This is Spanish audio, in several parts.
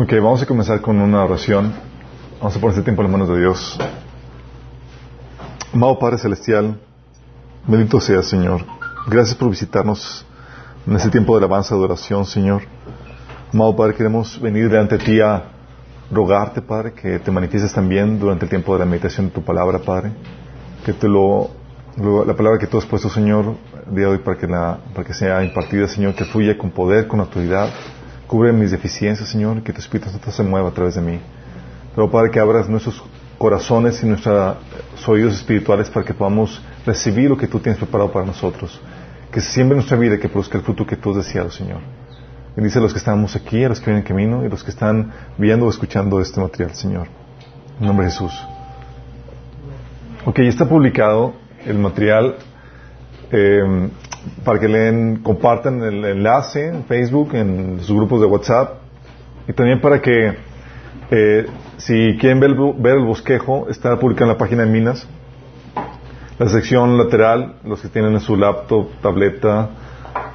Ok, vamos a comenzar con una oración. Vamos a poner este tiempo en las manos de Dios. Amado Padre Celestial, bendito sea Señor. Gracias por visitarnos en este tiempo de alabanza, de oración, Señor. Amado Padre, queremos venir delante de ti a rogarte, Padre, que te manifiestes también durante el tiempo de la meditación de tu palabra, Padre. Que te lo, lo- la palabra que tú has puesto, Señor, el día de hoy para que, la, para que sea impartida, Señor, que fluya con poder, con autoridad. Cubre mis deficiencias, Señor, que tu Espíritu Santo se mueva a través de mí. Pero, Padre, que abras nuestros corazones y nuestros oídos espirituales para que podamos recibir lo que tú tienes preparado para nosotros. Que se siembre nuestra vida y que produzca el fruto que tú has deseado, Señor. Bendice a los que estamos aquí, a los que vienen en camino y a los que están viendo o escuchando este material, Señor. En nombre de Jesús. Ok, ya está publicado el material eh, para que leen, compartan el enlace en Facebook, en sus grupos de WhatsApp y también para que eh, si quieren ver, el bu- ver el bosquejo, está publicado en la página de Minas. La sección lateral, los que tienen en su laptop, tableta,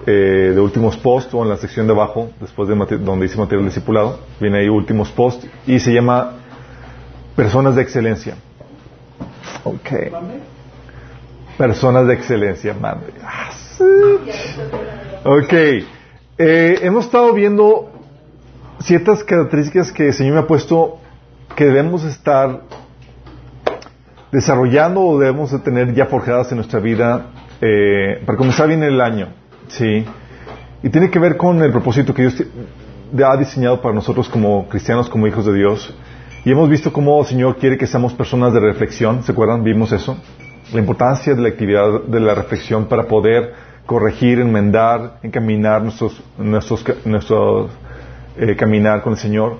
eh, de últimos posts o en la sección de abajo, después de donde dice material discipulado, viene ahí últimos posts y se llama Personas de Excelencia. Ok. Personas de excelencia, madre. Ah. Ok. Eh, hemos estado viendo ciertas características que el Señor me ha puesto que debemos estar desarrollando o debemos de tener ya forjadas en nuestra vida eh, para comenzar bien el año. Sí. Y tiene que ver con el propósito que Dios ha diseñado para nosotros como cristianos, como hijos de Dios. Y hemos visto cómo el Señor quiere que seamos personas de reflexión. ¿Se acuerdan? Vimos eso. La importancia de la actividad de la reflexión para poder corregir, enmendar, encaminar nuestros, nuestros, nuestros eh, caminar con el Señor.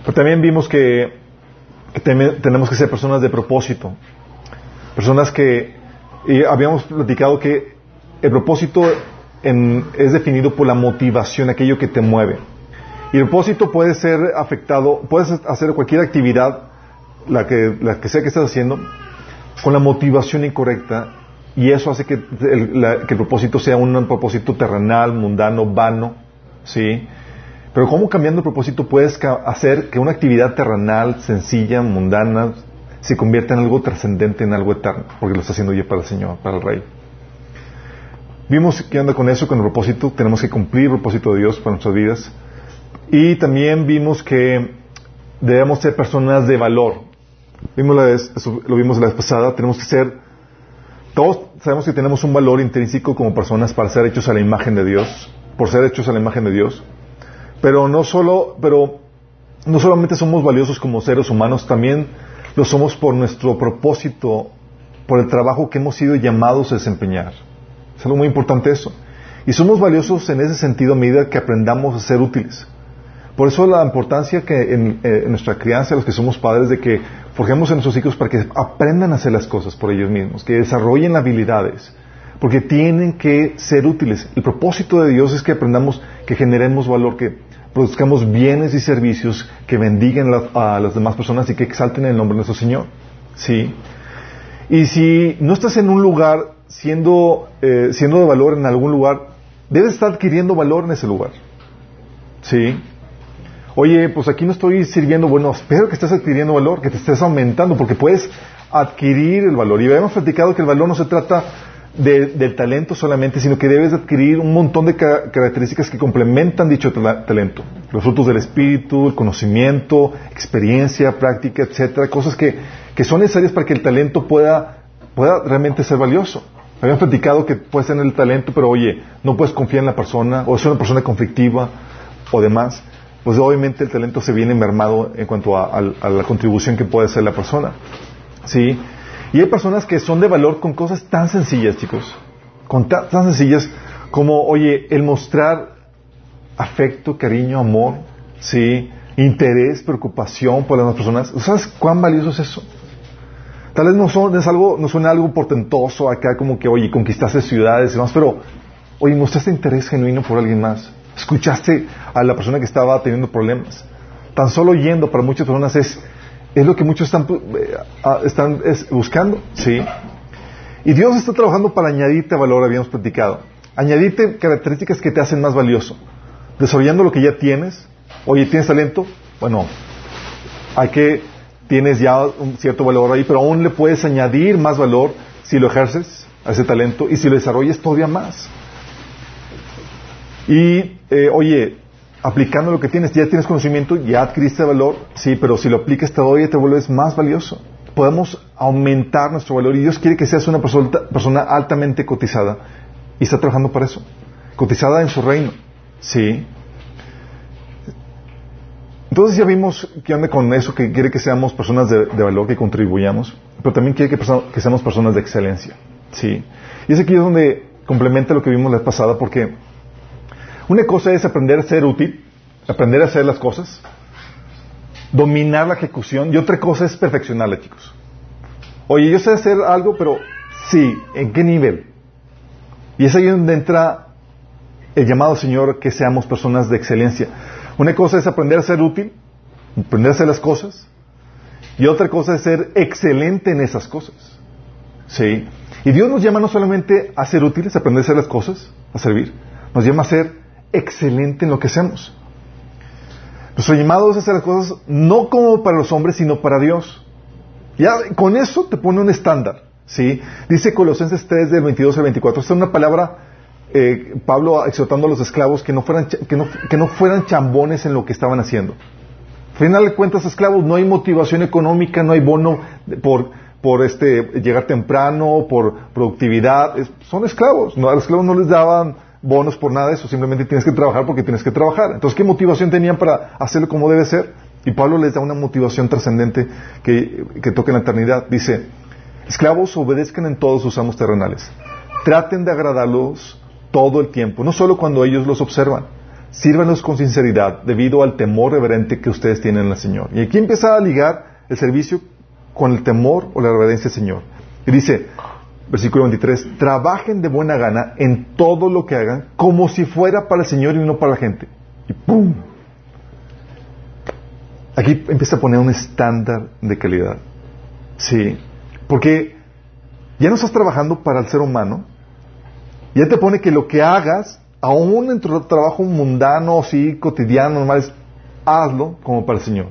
Pero también vimos que, que tenemos que ser personas de propósito. Personas que habíamos platicado que el propósito es definido por la motivación, aquello que te mueve. Y el propósito puede ser afectado, puedes hacer cualquier actividad, la que, la que sea que estés haciendo, con la motivación incorrecta, y eso hace que el, que el propósito sea un propósito terrenal, mundano, vano, ¿sí? Pero cómo cambiando el propósito puedes hacer que una actividad terrenal, sencilla, mundana, se convierta en algo trascendente, en algo eterno, porque lo está haciendo ya para el Señor, para el Rey. Vimos que anda con eso, con el propósito, tenemos que cumplir el propósito de Dios para nuestras vidas. Y también vimos que debemos ser personas de valor. Vimos la vez, lo vimos la vez pasada, tenemos que ser, todos sabemos que tenemos un valor intrínseco como personas para ser hechos a la imagen de Dios, por ser hechos a la imagen de Dios. Pero no solo, pero no solamente somos valiosos como seres humanos, también lo somos por nuestro propósito, por el trabajo que hemos sido llamados a desempeñar. Es algo muy importante eso. Y somos valiosos en ese sentido a medida que aprendamos a ser útiles. Por eso la importancia que en, eh, en nuestra crianza, los que somos padres, de que forjemos a nuestros hijos para que aprendan a hacer las cosas por ellos mismos, que desarrollen habilidades, porque tienen que ser útiles. El propósito de Dios es que aprendamos, que generemos valor, que produzcamos bienes y servicios que bendigan la- a las demás personas y que exalten el nombre de nuestro Señor. ¿Sí? Y si no estás en un lugar siendo, eh, siendo de valor en algún lugar, debes estar adquiriendo valor en ese lugar. ¿Sí? Oye, pues aquí no estoy sirviendo, bueno, espero que estés adquiriendo valor, que te estés aumentando, porque puedes adquirir el valor. Y habíamos platicado que el valor no se trata de- del talento solamente, sino que debes adquirir un montón de ca- características que complementan dicho talento. Los frutos del espíritu, el conocimiento, experiencia, práctica, etcétera, cosas que, que son necesarias para que el talento pueda, pueda realmente ser valioso. Habíamos platicado que puedes tener el talento, pero oye, no puedes confiar en la persona, o es una persona conflictiva, o demás. Pues obviamente el talento se viene mermado en cuanto a, la contribución que puede hacer la persona. ¿Sí? Y hay personas que son de valor con cosas tan sencillas, chicos. Con ta- tan sencillas como, oye, el mostrar afecto, cariño, amor, ¿sí? Interés, preocupación por las demás personas. ¿Sabes cuán valioso es eso? Tal vez no, son, es algo, no algo portentoso acá como que, oye, conquistaste ciudades y demás, pero, oye, mostraste interés genuino por alguien más. Escuchaste a la persona que estaba teniendo problemas. Tan solo yendo para muchas personas es, es lo que muchos están, eh, están es, buscando, ¿sí? Y Dios está trabajando para añadirte valor, habíamos platicado. Añadirte características que te hacen más valioso. Desarrollando lo que ya tienes. Oye, ¿tienes talento? bueno, hay que, tienes ya un cierto valor ahí, pero aún le puedes añadir más valor si lo ejerces a ese talento y si lo desarrollas todavía más. Y, eh, oye, aplicando lo que tienes, ya tienes conocimiento, ya adquiriste valor, sí, pero si lo aplicas todavía te vuelves más valioso. Podemos aumentar nuestro valor y Dios quiere que seas una persona, persona altamente cotizada y está trabajando para eso. Cotizada en su reino, sí. Entonces ya vimos que anda con eso, que quiere que seamos personas de, valor, que contribuyamos, pero también quiere que, que, seamos personas de excelencia. ¿sí? Y es aquí donde complementa lo que vimos la vez pasada, porque una cosa es aprender a ser útil, aprender a hacer las cosas, dominar la ejecución, y otra cosa es perfeccionarla, chicos. Oye, yo sé hacer algo, pero sí, ¿en qué nivel? Y es ahí donde entra el llamado Señor que seamos personas de excelencia. Una cosa es aprender a ser útil, aprender a hacer las cosas, y otra cosa es ser excelente en esas cosas. ¿Sí? Y Dios nos llama no solamente a ser útiles, a aprender a hacer las cosas, a servir, nos llama a ser excelente en lo que hacemos. Nuestro llamado es hacer las cosas no como para los hombres, sino para Dios. Ya con eso te pone un estándar. ¿sí? Dice Colosenses 3 del 22 al 24. Esta es una palabra eh, Pablo exhortando a los esclavos que no, fueran, que, no, que no fueran chambones en lo que estaban haciendo. Al final de cuentas, esclavos, no hay motivación económica, no hay bono por, por este, llegar temprano, por productividad. son esclavos. A los esclavos no les daban bonos por nada de eso, simplemente tienes que trabajar porque tienes que trabajar. Entonces, ¿qué motivación tenían para hacerlo como debe ser? Y Pablo les da una motivación trascendente que, toca en la eternidad. Dice, esclavos obedezcan en todos sus amos terrenales. Traten de agradarlos todo el tiempo, no solo cuando ellos los observan. Sírvanos con sinceridad debido al temor reverente que ustedes tienen al Señor. Y aquí empieza a ligar el servicio con el temor o la reverencia al Señor. Y dice, versículo 23, trabajen de buena gana en todo lo que hagan como si fuera para el Señor y no para la gente. Y ¡pum! Aquí empieza a poner un estándar de calidad. Sí, porque ya no estás trabajando para el ser humano, ya te pone que lo que hagas, aún en tu trabajo mundano, así, cotidiano, normal, hazlo como para el Señor.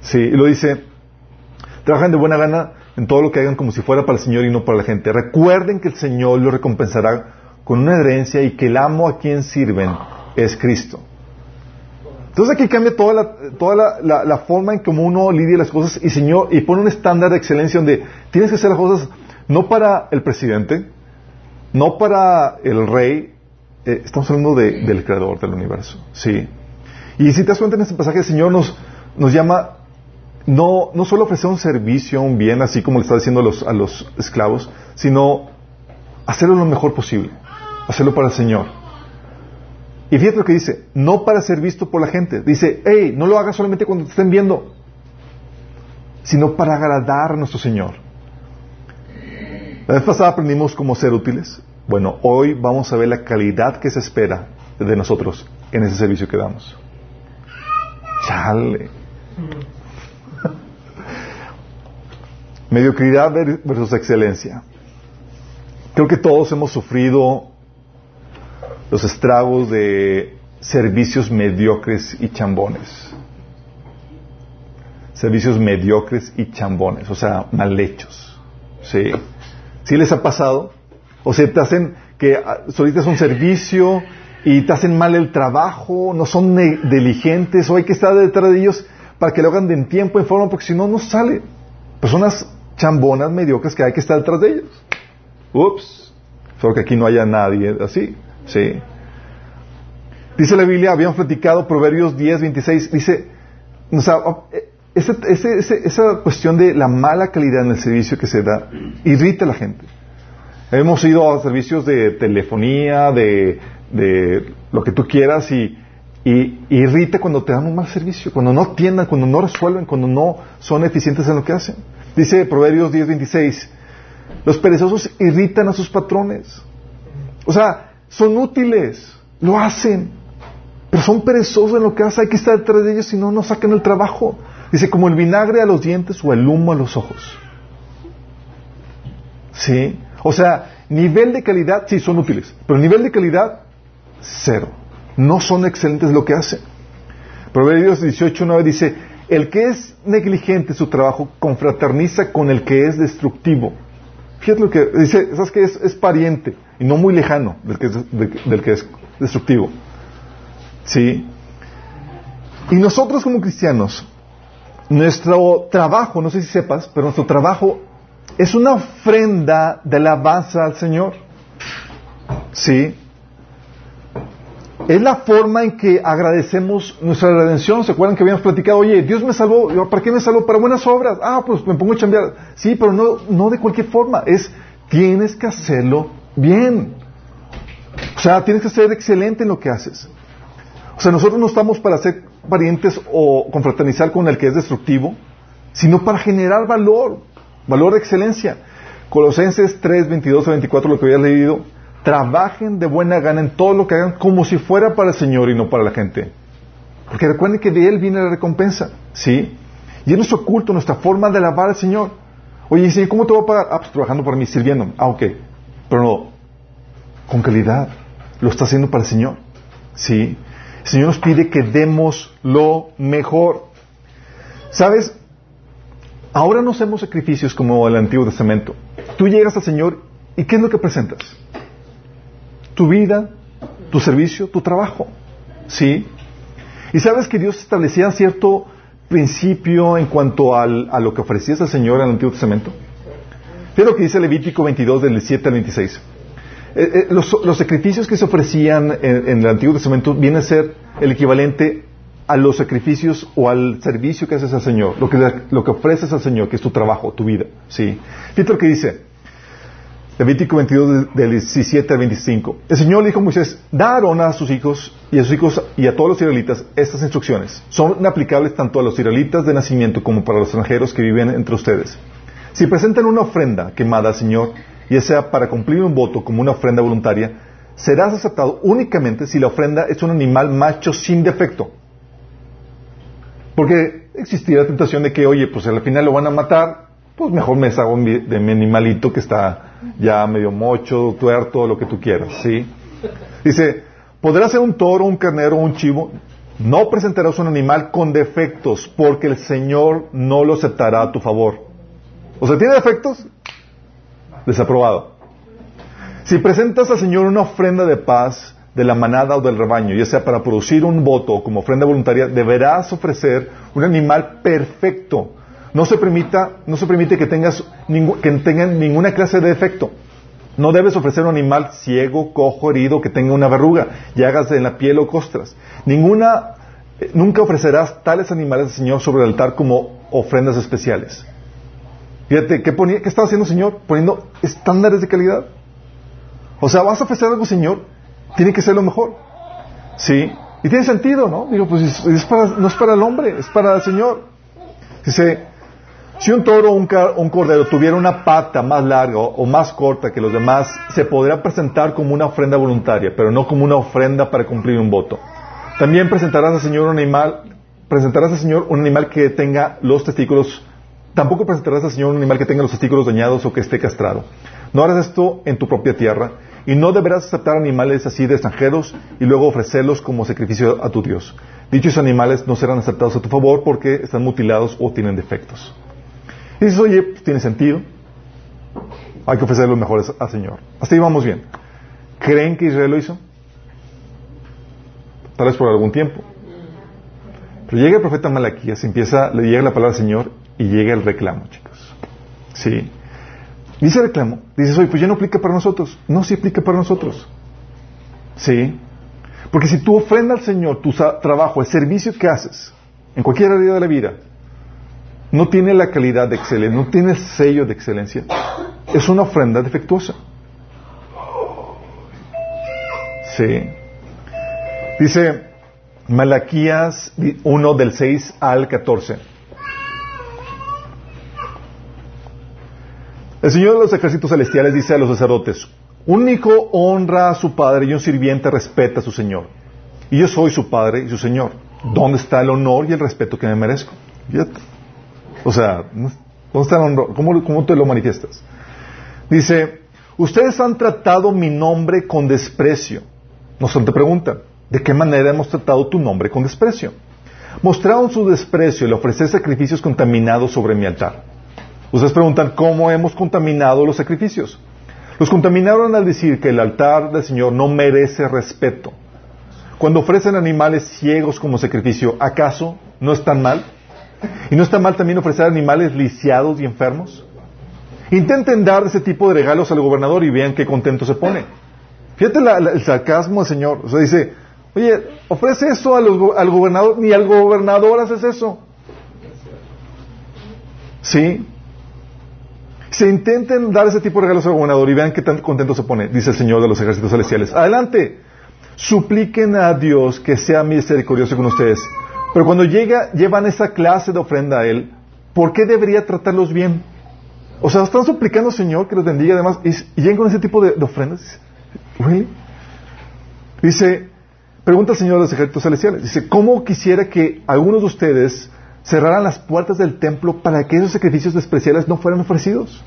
Sí, y lo dice, trabajan de buena gana en todo lo que hagan como si fuera para el Señor y no para la gente. Recuerden que el Señor lo recompensará con una herencia y que el amo a quien sirven es Cristo. Entonces aquí cambia toda la, toda la, forma en cómo uno lidia las cosas y, señor, y pone un estándar de excelencia donde tienes que hacer las cosas no para el presidente, no para el rey, eh, estamos hablando del creador del universo. Sí. Y si te das cuenta en este pasaje, el Señor nos, nos llama no, no solo ofrecer un servicio, un bien, así como le está diciendo a los, a los esclavos, sino hacerlo lo mejor posible, hacerlo para el Señor. Y fíjate lo que dice, no para ser visto por la gente. Dice, hey, no lo hagas solamente cuando te estén viendo, sino para agradar a nuestro Señor. La vez pasada aprendimos cómo ser útiles. Bueno, hoy vamos a ver la calidad que se espera de nosotros en ese servicio que damos. Chale. Mediocridad versus excelencia. Creo que todos hemos sufrido los estragos de servicios mediocres y chambones. Servicios mediocres y chambones, o sea, mal hechos. Sí. ¿Sí les ha pasado? O sea, te hacen que ah, solicitas un servicio y te hacen mal el trabajo, no son diligentes, o hay que estar detrás de ellos para que lo hagan en tiempo, en forma, porque si no, no sale. Personas chambonas, mediocres, que hay que estar detrás de ellos. Ups. Solo que aquí no haya nadie así. Sí. Dice la Biblia, habíamos platicado Proverbios 10, 26, dice, o sea, esa cuestión de la mala calidad en el servicio que se da irrita a la gente. Hemos ido a servicios de telefonía, de, lo que tú quieras y, irrita cuando te dan un mal servicio, cuando no atiendan, cuando no resuelven, cuando no son eficientes en lo que hacen. Dice Proverbios 10:26, los perezosos irritan a sus patrones. O sea, son útiles, lo hacen, pero son perezosos en lo que hacen, hay que estar detrás de ellos si no, no sacan el trabajo. Dice, como el vinagre a los dientes o el humo a los ojos. ¿Sí? O sea, nivel de calidad, sí, son útiles, pero nivel de calidad, cero. No son excelentes lo que hacen. Proverbios 18.9 dice, el que es negligente en su trabajo confraterniza con el que es destructivo. Fíjate lo que dice, ¿sabes que es, pariente y no muy lejano del que es, del que es destructivo? ¿Sí? Y nosotros como cristianos, nuestro trabajo, no sé si sepas, pero nuestro trabajo es una ofrenda de alabanza al Señor. ¿Sí? Es la forma en que agradecemos nuestra redención. ¿Se acuerdan que habíamos platicado? Oye, Dios me salvó. ¿Para qué me salvó? Para buenas obras. Ah, pues me pongo a chambear. Sí, pero no, no de cualquier forma. Es, tienes que hacerlo bien. O sea, tienes que ser excelente en lo que haces. O sea, nosotros no estamos para ser parientes o confraternizar con el que es destructivo, sino para generar valor, valor de excelencia. Colosenses 3, 22 a 24, lo que había leído, trabajen de buena gana en todo lo que hagan como si fuera para el Señor y no para la gente. Porque recuerden que de Él viene la recompensa, ¿sí? Y es nuestro culto, nuestra forma de alabar al Señor. Oye, Señor, ¿cómo te voy a pagar? Ah, pues trabajando para mí, sirviendo. Ah, ok. Pero no, con calidad. Lo está haciendo para el Señor, ¿sí? El Señor nos pide que demos lo mejor. ¿Sabes? Ahora no hacemos sacrificios como el Antiguo Testamento. Tú llegas al Señor y ¿qué es lo que presentas? Tu vida, tu servicio, tu trabajo. ¿Sí? Y sabes que Dios establecía cierto principio en cuanto al, a lo que ofrecías al Señor en el Antiguo Testamento. Fíjate lo que dice Levítico 22 del 7 al 26. Eh, eh, los, los, sacrificios que se ofrecían en, el Antiguo Testamento vienen a ser el equivalente a los sacrificios o al servicio que haces al Señor, lo que, lo que ofreces al Señor, que es tu trabajo, tu vida. ¿sí? Fíjate lo que dice Levítico 22, del 17 al 25. El Señor le dijo a Moisés, da a Aarón a sus hijos y a sus hijos y a todos los israelitas estas instrucciones. Son aplicables tanto a los israelitas de nacimiento como para los extranjeros que viven entre ustedes. Si presentan una ofrenda quemada al Señor, ya sea para cumplir un voto como una ofrenda voluntaria, serás aceptado únicamente si la ofrenda es un animal macho sin defecto. Porque existía la tentación de que, oye, pues al final lo van a matar, pues mejor me deshago de mi animalito que está ya medio mocho, tuerto, lo que tú quieras, ¿sí? Dice, podrá ser un toro, un carnero, un chivo, no presentarás un animal con defectos, porque el Señor no lo aceptará a tu favor. O sea, ¿tiene defectos? Desaprobado. Si presentas al Señor una ofrenda de paz de la manada o del rebaño, ya sea para producir un voto o como ofrenda voluntaria, deberás ofrecer un animal perfecto. No se permita, no se permite que tengas que tengan ninguna clase de defecto. No debes ofrecer un animal ciego, cojo, herido, que tenga una verruga, llagas en la piel o costras. Ninguna, eh, nunca ofrecerás tales animales al Señor sobre el altar como ofrendas especiales. Fíjate, ¿qué, ponía, ¿qué estaba haciendo el Señor? Poniendo estándares de calidad. O sea, vas a ofrecer algo, Señor, tiene que ser lo mejor. ¿Sí? Y tiene sentido, ¿no? Digo, pues es, para, no es para el hombre, es para el Señor. Dice, si un toro o un, cordero tuviera una pata más larga o más corta que los demás, se podrá presentar como una ofrenda voluntaria, pero no como una ofrenda para cumplir un voto. También presentarás al Señor un animal, presentarás al Señor un animal que tenga los testículos Tampoco presentarás al Señor un animal que tenga los testículos dañados o que esté castrado. No harás esto en tu propia tierra y no deberás aceptar animales así de extranjeros y luego ofrecerlos como sacrificio a tu Dios. Dichos animales no serán aceptados a tu favor porque están mutilados o tienen defectos. Dices, oye, pues, tiene sentido. Hay que ofrecer los mejores al Señor. Hasta ahí vamos bien. ¿Creen que Israel lo hizo? Tal vez por algún tiempo. Pero llega el profeta Malaquías, empieza, le llega la palabra del Señor y llega el reclamo, chicos. Sí. Dice reclamo, dices, oye, pues ya no aplica para nosotros. No, sí aplica para nosotros. Sí. Porque si tú ofrendas al Señor tu trabajo, el servicio que haces, en cualquier área de la vida, no tiene la calidad de excelencia, no tiene el sello de excelencia, es una ofrenda defectuosa. Sí. Dice Malaquías 1 del 6 al 14. El Señor de los ejércitos celestiales dice a los sacerdotes, un hijo honra a su padre y un sirviente respeta a su Señor. Y yo soy su padre y su Señor. ¿Dónde está el honor y el respeto que me merezco? O sea, ¿dónde está el honor? ¿Cómo, ¿Cómo te lo manifiestas? Dice, ustedes han tratado mi nombre con desprecio. Nos te preguntan, ¿de qué manera hemos tratado tu nombre con desprecio? mostraron su desprecio al ofrecer sacrificios contaminados sobre mi altar. Ustedes preguntan, ¿cómo hemos contaminado los sacrificios? Los contaminaron al decir que el altar del Señor no merece respeto. Cuando ofrecen animales ciegos como sacrificio, ¿acaso no están mal? ¿Y no está mal también ofrecer animales lisiados y enfermos? Intenten dar ese tipo de regalos al gobernador y vean qué contento se pone. Fíjate el sarcasmo Señor. O sea, dice, oye, ofrece eso al gobernador, ni al gobernador haces eso. ¿Sí? Se intenten dar ese tipo de regalos al gobernador y vean qué tan contento se pone, dice el Señor de los ejércitos celestiales. Adelante, supliquen a Dios que sea misericordioso con ustedes. Pero cuando llega, llevan esa clase de ofrenda a Él, ¿por qué debería tratarlos bien? O sea, están suplicando Señor que los bendiga además y, llegan con ese tipo de, ofrendas. Dice, pregunta al Señor de los ejércitos celestiales, dice, ¿cómo quisiera que algunos de ustedes cerraran las puertas del templo para que esos sacrificios despreciables no fueran ofrecidos.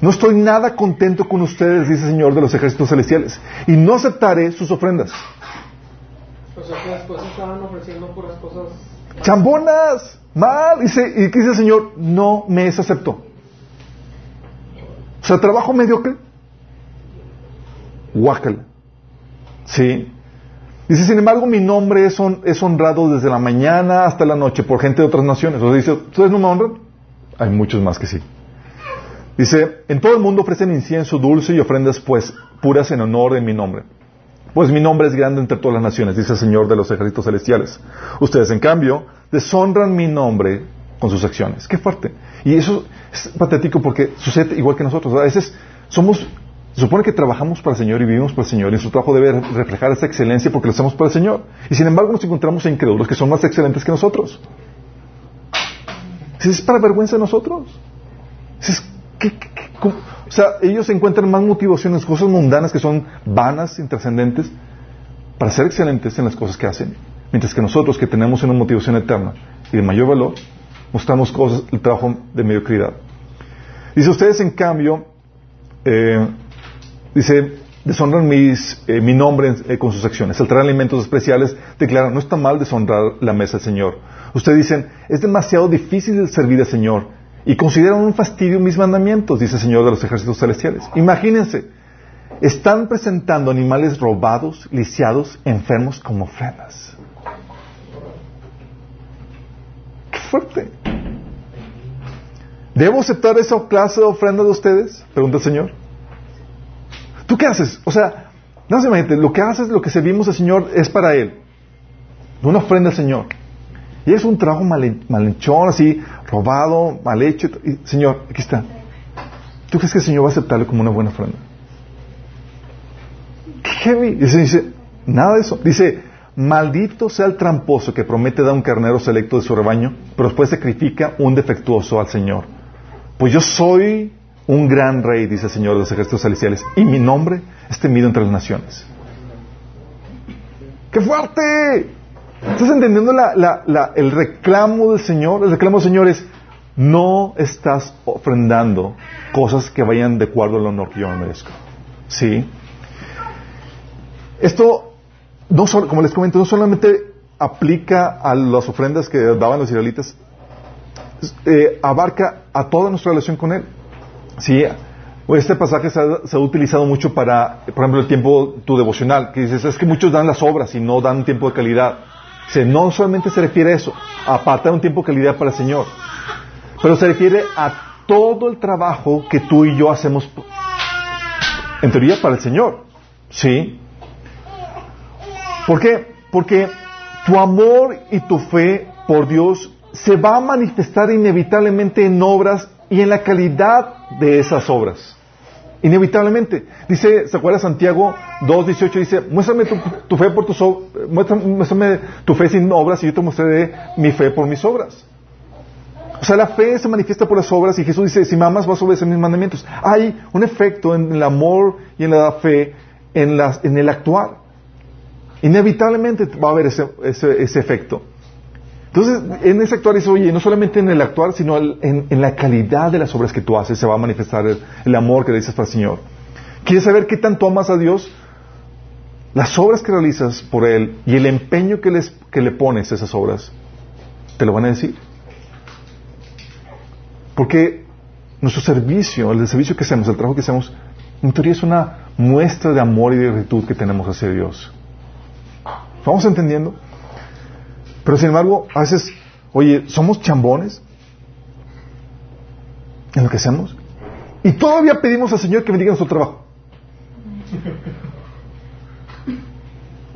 No estoy nada contento con ustedes, dice el Señor de los ejércitos celestiales, y no aceptaré sus ofrendas. Después estaban cosas... ¡Chambonas! Mal. ¿Y qué dice el Señor? No me es acepto. O sea, trabajo mediocre. Guácala. Sí. Dice, sin embargo, mi nombre es, honrado desde la mañana hasta la noche por gente de otras naciones. O sea, dice, ¿ustedes no me honran? Hay muchos más que sí. Dice, en todo el mundo ofrecen incienso dulce y ofrendas pues puras en honor de mi nombre. Pues mi nombre es grande entre todas las naciones, dice el Señor de los ejércitos celestiales. Ustedes, en cambio, deshonran mi nombre con sus acciones. Qué fuerte. Y eso es patético porque sucede igual que nosotros. A veces somos se supone que trabajamos para el Señor y vivimos para el Señor y su trabajo debe reflejar esa excelencia porque lo hacemos para el Señor. Y sin embargo nos encontramos a incrédulos que son más excelentes que nosotros. ¿Es para vergüenza de nosotros? O sea, ellos encuentran más motivaciones, cosas mundanas que son vanas, intrascendentes, para ser excelentes en las cosas que hacen. Mientras que nosotros, que tenemos una motivación eterna y de mayor valor, mostramos cosas, el trabajo de mediocridad. Dice, ustedes en cambio, eh, Dice, deshonran mis, eh, mi nombre eh, con sus acciones. Al traer alimentos especiales, declaran, no está mal deshonrar la mesa del Señor. Ustedes dicen, es demasiado difícil servir al Señor. Y consideran un fastidio mis mandamientos, dice el Señor de los ejércitos celestiales. Imagínense, están presentando animales robados, lisiados, enfermos como ofrendas. ¡Qué fuerte! ¿Debo aceptar esa clase de ofrenda de ustedes? Pregunta el Señor. ¿Tú qué haces? O sea, no se imagínate, lo que haces, lo que servimos al Señor es para Él. Una ofrenda al Señor. Y es un trabajo mal, malhechón, así, robado, mal hecho. Y, señor, aquí está. ¿Tú crees que el Señor va a aceptarlo como una buena ofrenda? ¿Qué heavy? Dice, dice, nada de eso. Dice, maldito sea el tramposo que promete dar un carnero selecto de su rebaño, pero después sacrifica un defectuoso al Señor. Pues yo soy un gran rey, dice el Señor de los ejércitos celestiales, y mi nombre es temido entre las naciones. ¡Qué fuerte! ¿Estás entendiendo el reclamo del Señor? El reclamo del Señor es, no estás ofrendando cosas que vayan de acuerdo al honor que yo me merezco. ¿Sí? Esto, no solo, como les comento, no solamente aplica a las ofrendas que daban los israelitas, eh, abarca a toda nuestra relación con Él. Sí, este pasaje se ha, utilizado mucho para, por ejemplo, el tiempo tu devocional, que dices, es que muchos dan las obras y no dan tiempo de calidad. Dice, no solamente se refiere a eso, apartar un tiempo de calidad para el Señor, pero se refiere a todo el trabajo que tú y yo hacemos, en teoría, para el Señor. ¿Sí? ¿Por qué? Porque tu amor y tu fe por Dios se va a manifestar inevitablemente en obras y en la calidad de esas obras. Inevitablemente. Dice, ¿se acuerda Santiago 2.18? Dice, muéstrame tu, fe por tus muéstrame tu fe sin obras y yo te mostraré mi fe por mis obras. O sea, la fe se manifiesta por las obras y Jesús dice, si mamas vas a obedecer mis mandamientos. Hay un efecto en el amor y en la fe en, las, en el actuar. Inevitablemente va a haber ese, ese efecto. Entonces, en ese actuar dice, oye, no solamente en el actuar, sino en, la calidad de las obras que tú haces se va a manifestar el, amor que dices para el Señor. ¿Quieres saber qué tanto amas a Dios? las obras que realizas por Él y el empeño que le pones a esas obras, te lo van a decir. Porque nuestro servicio, el servicio que hacemos, el trabajo que hacemos, en teoría es una muestra de amor y de gratitud que tenemos hacia Dios. ¿Vamos entendiendo? Pero sin embargo, a veces, oye, somos chambones en lo que hacemos. Y todavía pedimos al Señor que bendiga nuestro trabajo.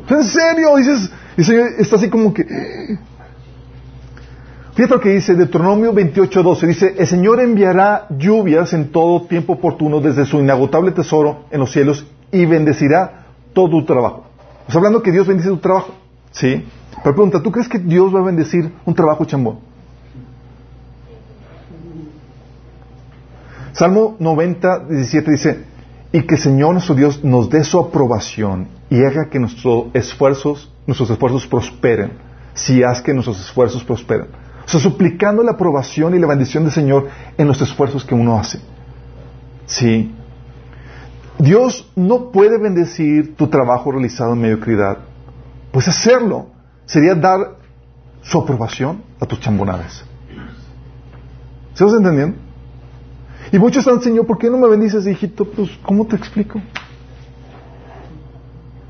¿En serio? Dices, el Señor está así como que... Fíjate lo que dice Deuteronomio 28.12. Dice, el Señor enviará lluvias en todo tiempo oportuno desde su inagotable tesoro en los cielos y bendecirá todo tu trabajo. Estás hablando que Dios bendice tu trabajo. ¿Sí? Pero pregunta, ¿tú crees que Dios va a bendecir un trabajo chambón? Salmo 90, 17 dice, y que el Señor nuestro Dios nos dé su aprobación y haga que nuestros esfuerzos, nuestros esfuerzos prosperen, si haz que nuestros esfuerzos prosperen. O sea, suplicando la aprobación y la bendición del Señor en los esfuerzos que uno hace. Sí. Dios no puede bendecir tu trabajo realizado en mediocridad. Pues hacerlo sería dar su aprobación a tus chambonadas. ¿Se vas entendiendo? Y muchos están, Señor, ¿por qué no me bendices, hijito? Pues, ¿cómo te explico?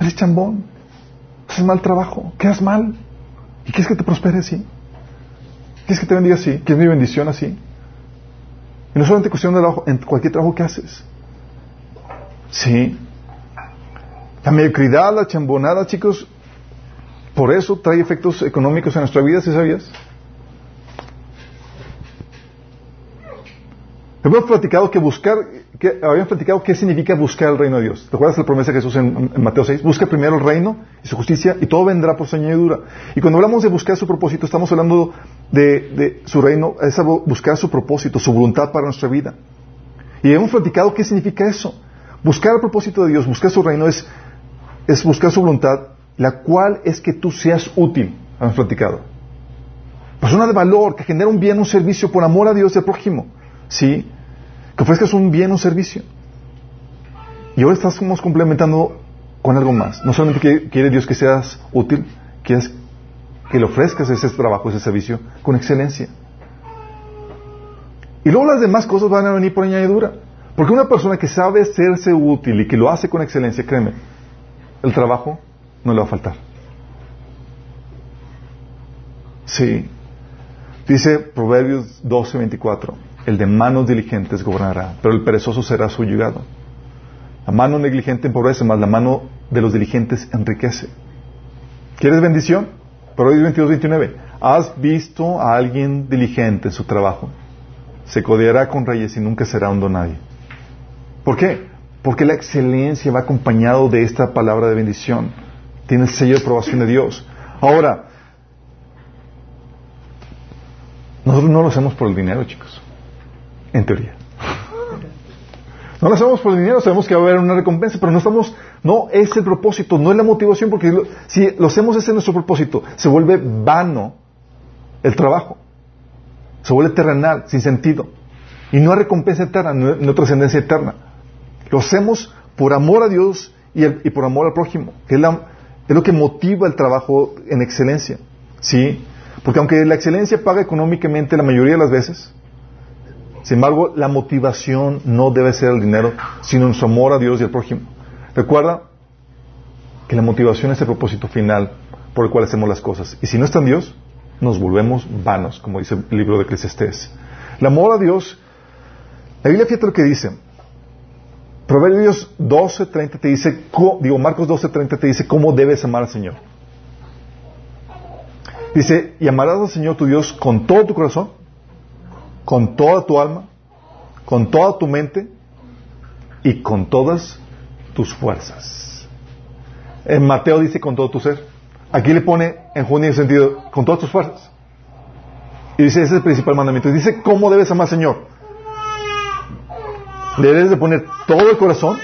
Eres chambón. Haces mal trabajo. Quedas mal. ¿Y quieres que te prospere así? ¿Quieres que te bendiga así? ¿Quieres mi bendición así? Y no solamente cuestión de trabajo, en cualquier trabajo que haces. Sí. La mediocridad, la chambonada, chicos, por eso trae efectos económicos en nuestra vida, ¿sí sabías? Hemos platicado que buscar, que habíamos platicado qué significa buscar el reino de Dios. ¿Te acuerdas la promesa de Jesús en, Mateo 6? Busca primero el reino y su justicia y todo vendrá por su añadidura. Y cuando hablamos de buscar su propósito, estamos hablando de, su reino, es buscar su propósito, su voluntad para nuestra vida. Y hemos platicado qué significa eso. Buscar el propósito de Dios, buscar su reino es, es buscar su voluntad, la cual es que tú seas útil. Hemos platicado. Persona de valor, que genera un bien, un servicio por amor a Dios y al prójimo. ¿Sí? que ofrezcas un bien o servicio. Y ahora estamos complementando con algo más. No solamente quiere Dios que seas útil, quieres que le ofrezcas ese trabajo, ese servicio con excelencia. Y luego las demás cosas van a venir por añadidura. Porque una persona que sabe serse útil y que lo hace con excelencia, créeme, el trabajo no le va a faltar. Sí. Dice Proverbios 12, 24 el de manos diligentes gobernará, pero el perezoso será su yugado. La mano negligente empobrece, más la mano de los diligentes enriquece. ¿Quieres bendición? Proverbios 22, 29. ¿Has visto a alguien diligente en su trabajo? Se codeará con reyes y nunca será un nadie. ¿Por qué? Porque la excelencia va acompañado de esta palabra de bendición. Tiene el sello de aprobación de Dios. Ahora, nosotros no lo hacemos por el dinero, chicos. En teoría. No lo hacemos por el dinero, sabemos que va a haber una recompensa, pero no estamos, no es el propósito, no es la motivación, porque si lo hacemos ese es nuestro propósito, se vuelve vano el trabajo, se vuelve terrenal, sin sentido, y no hay recompensa eterna, no, trascendencia eterna. Lo hacemos por amor a Dios y, por amor al prójimo, que es, es lo que motiva el trabajo en excelencia, ¿sí? Porque aunque la excelencia paga económicamente la mayoría de las veces, sin embargo, la motivación no debe ser el dinero, sino nuestro amor a Dios y al prójimo. Recuerda que la motivación es el propósito final por el cual hacemos las cosas. Y si no está en Dios, nos volvemos vanos, como dice el libro de Eclesiastés. El amor a Dios, la Biblia fíjate lo que dice. Proverbios 12:30 te dice, digo, Marcos 12:30 te dice cómo debes amar al Señor. Dice, y amarás al Señor tu Dios con todo tu corazón, con toda tu alma, con toda tu mente y con todas tus fuerzas. En Mateo dice con todo tu ser. Aquí le pone en junio en sentido con todas tus fuerzas. Y dice, ese es el principal mandamiento. Dice, ¿cómo debes amar al Señor? Debes de poner todo el corazón,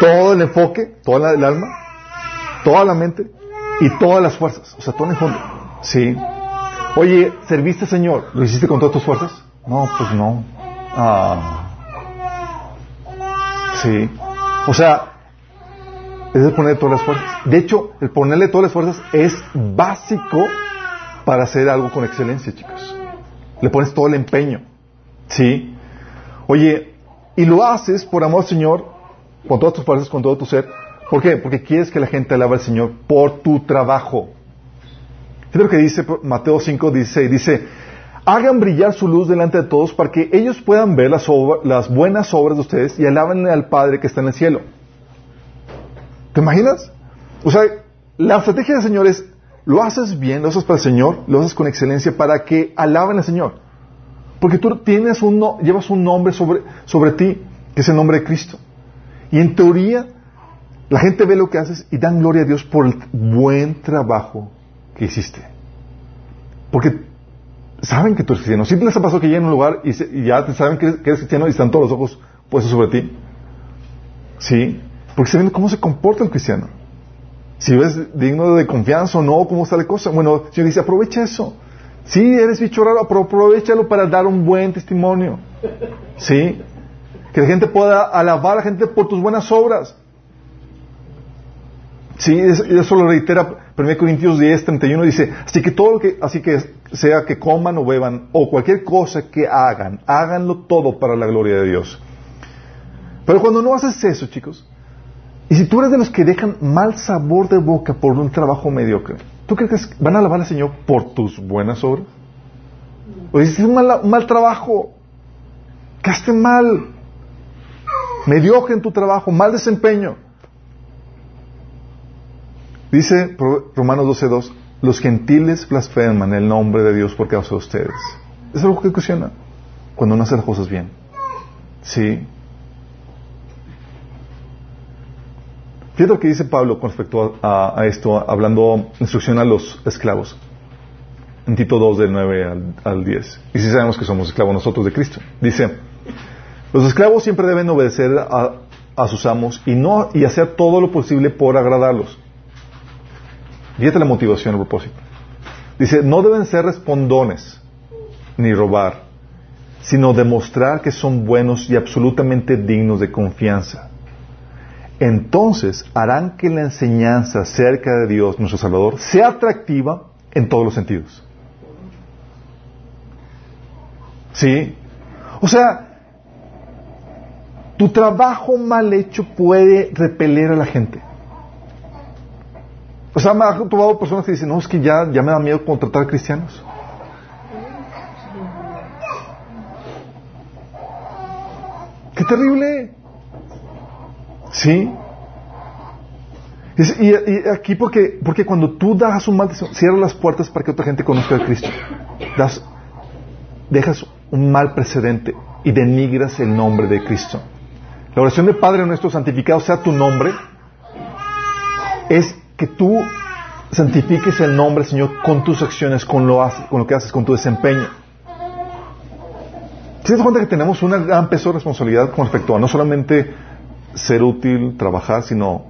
todo el enfoque, toda el alma, toda la mente y todas las fuerzas. O sea, todo el fondo. Sí. Oye, ¿serviste Señor? ¿Lo hiciste con todas tus fuerzas? No, pues no. Ah. Sí. O sea, es el ponerle todas las fuerzas. De hecho, el ponerle todas las fuerzas es básico para hacer algo con excelencia, chicos. Le pones todo el empeño. ¿Sí? Oye, y lo haces por amor al Señor, con todas tus fuerzas, con todo tu ser. ¿Por qué? Porque quieres que la gente alabe al Señor por tu trabajo. Es lo que dice Mateo 5, dice, dice, hagan brillar su luz delante de todos para que ellos puedan ver las, las buenas obras de ustedes y alaben al Padre que está en el cielo. ¿Te imaginas? O sea, la estrategia del Señor es, lo haces bien, lo haces para el Señor, lo haces con excelencia para que alaben al Señor. Porque tú tienes un, llevas un nombre sobre, sobre ti, que es el nombre de Cristo. Y en teoría, la gente ve lo que haces y dan gloria a Dios por el buen trabajo que hiciste. Porque saben que tú eres cristiano. ¿Siempre les ha pasado que llegan a un lugar y, ya te saben que eres, cristiano y están todos los ojos puestos sobre ti? ¿Sí? Porque saben cómo se comporta el cristiano. Si ves digno de confianza o no, cómo está la cosa. Bueno, el Señor dice, aprovecha eso. Sí, eres bicho raro, pero aprovechalo para dar un buen testimonio. ¿Sí? Que la gente pueda alabar a la gente por tus buenas obras. Sí, eso lo reitera 1 Corintios 10, 31, dice, así que todo lo que, así que sea que coman o beban, o cualquier cosa que hagan, háganlo todo para la gloria de Dios. Pero cuando no haces eso, chicos, y si tú eres de los que dejan mal sabor de boca por un trabajo mediocre, ¿Tú crees que van a alabar al Señor por tus buenas obras? O dices, es un mal, trabajo, que haste mal, mediocre en tu trabajo, mal desempeño. Dice Romanos 12.2, los gentiles blasfeman el nombre de Dios por causa de ustedes. Es algo que cuestiona cuando no hacen las cosas bien. Sí. Fíjate lo que dice Pablo con respecto a, esto, hablando instrucción a los esclavos. En Tito 2, del 9 al, 10. Y si sabemos que somos esclavos nosotros de Cristo. Dice, los esclavos siempre deben obedecer a, sus amos y, no, y hacer todo lo posible por agradarlos. Fíjate la motivación, el propósito. Dice, no deben ser respondones ni robar, sino demostrar que son buenos y absolutamente dignos de confianza entonces harán que la enseñanza acerca de Dios, nuestro Salvador, sea atractiva en todos los sentidos. ¿Sí? O sea, tu trabajo mal hecho puede repeler a la gente. O sea, me ha tomado personas que dicen, no, es que ya, ya me da miedo contratar cristianos. ¡Qué terrible! ¿Sí? Y, aquí porque, porque cuando tú das un mal cierras las puertas para que otra gente conozca a Cristo. Das, dejas un mal precedente y denigras el nombre de Cristo. La oración del Padre nuestro santificado sea tu nombre, es que tú santifiques el nombre, Señor, con tus acciones, con lo, con lo que haces, con tu desempeño. ¿Se das cuenta que tenemos una gran peso de responsabilidad con respecto a no solamente ser útil, trabajar, sino,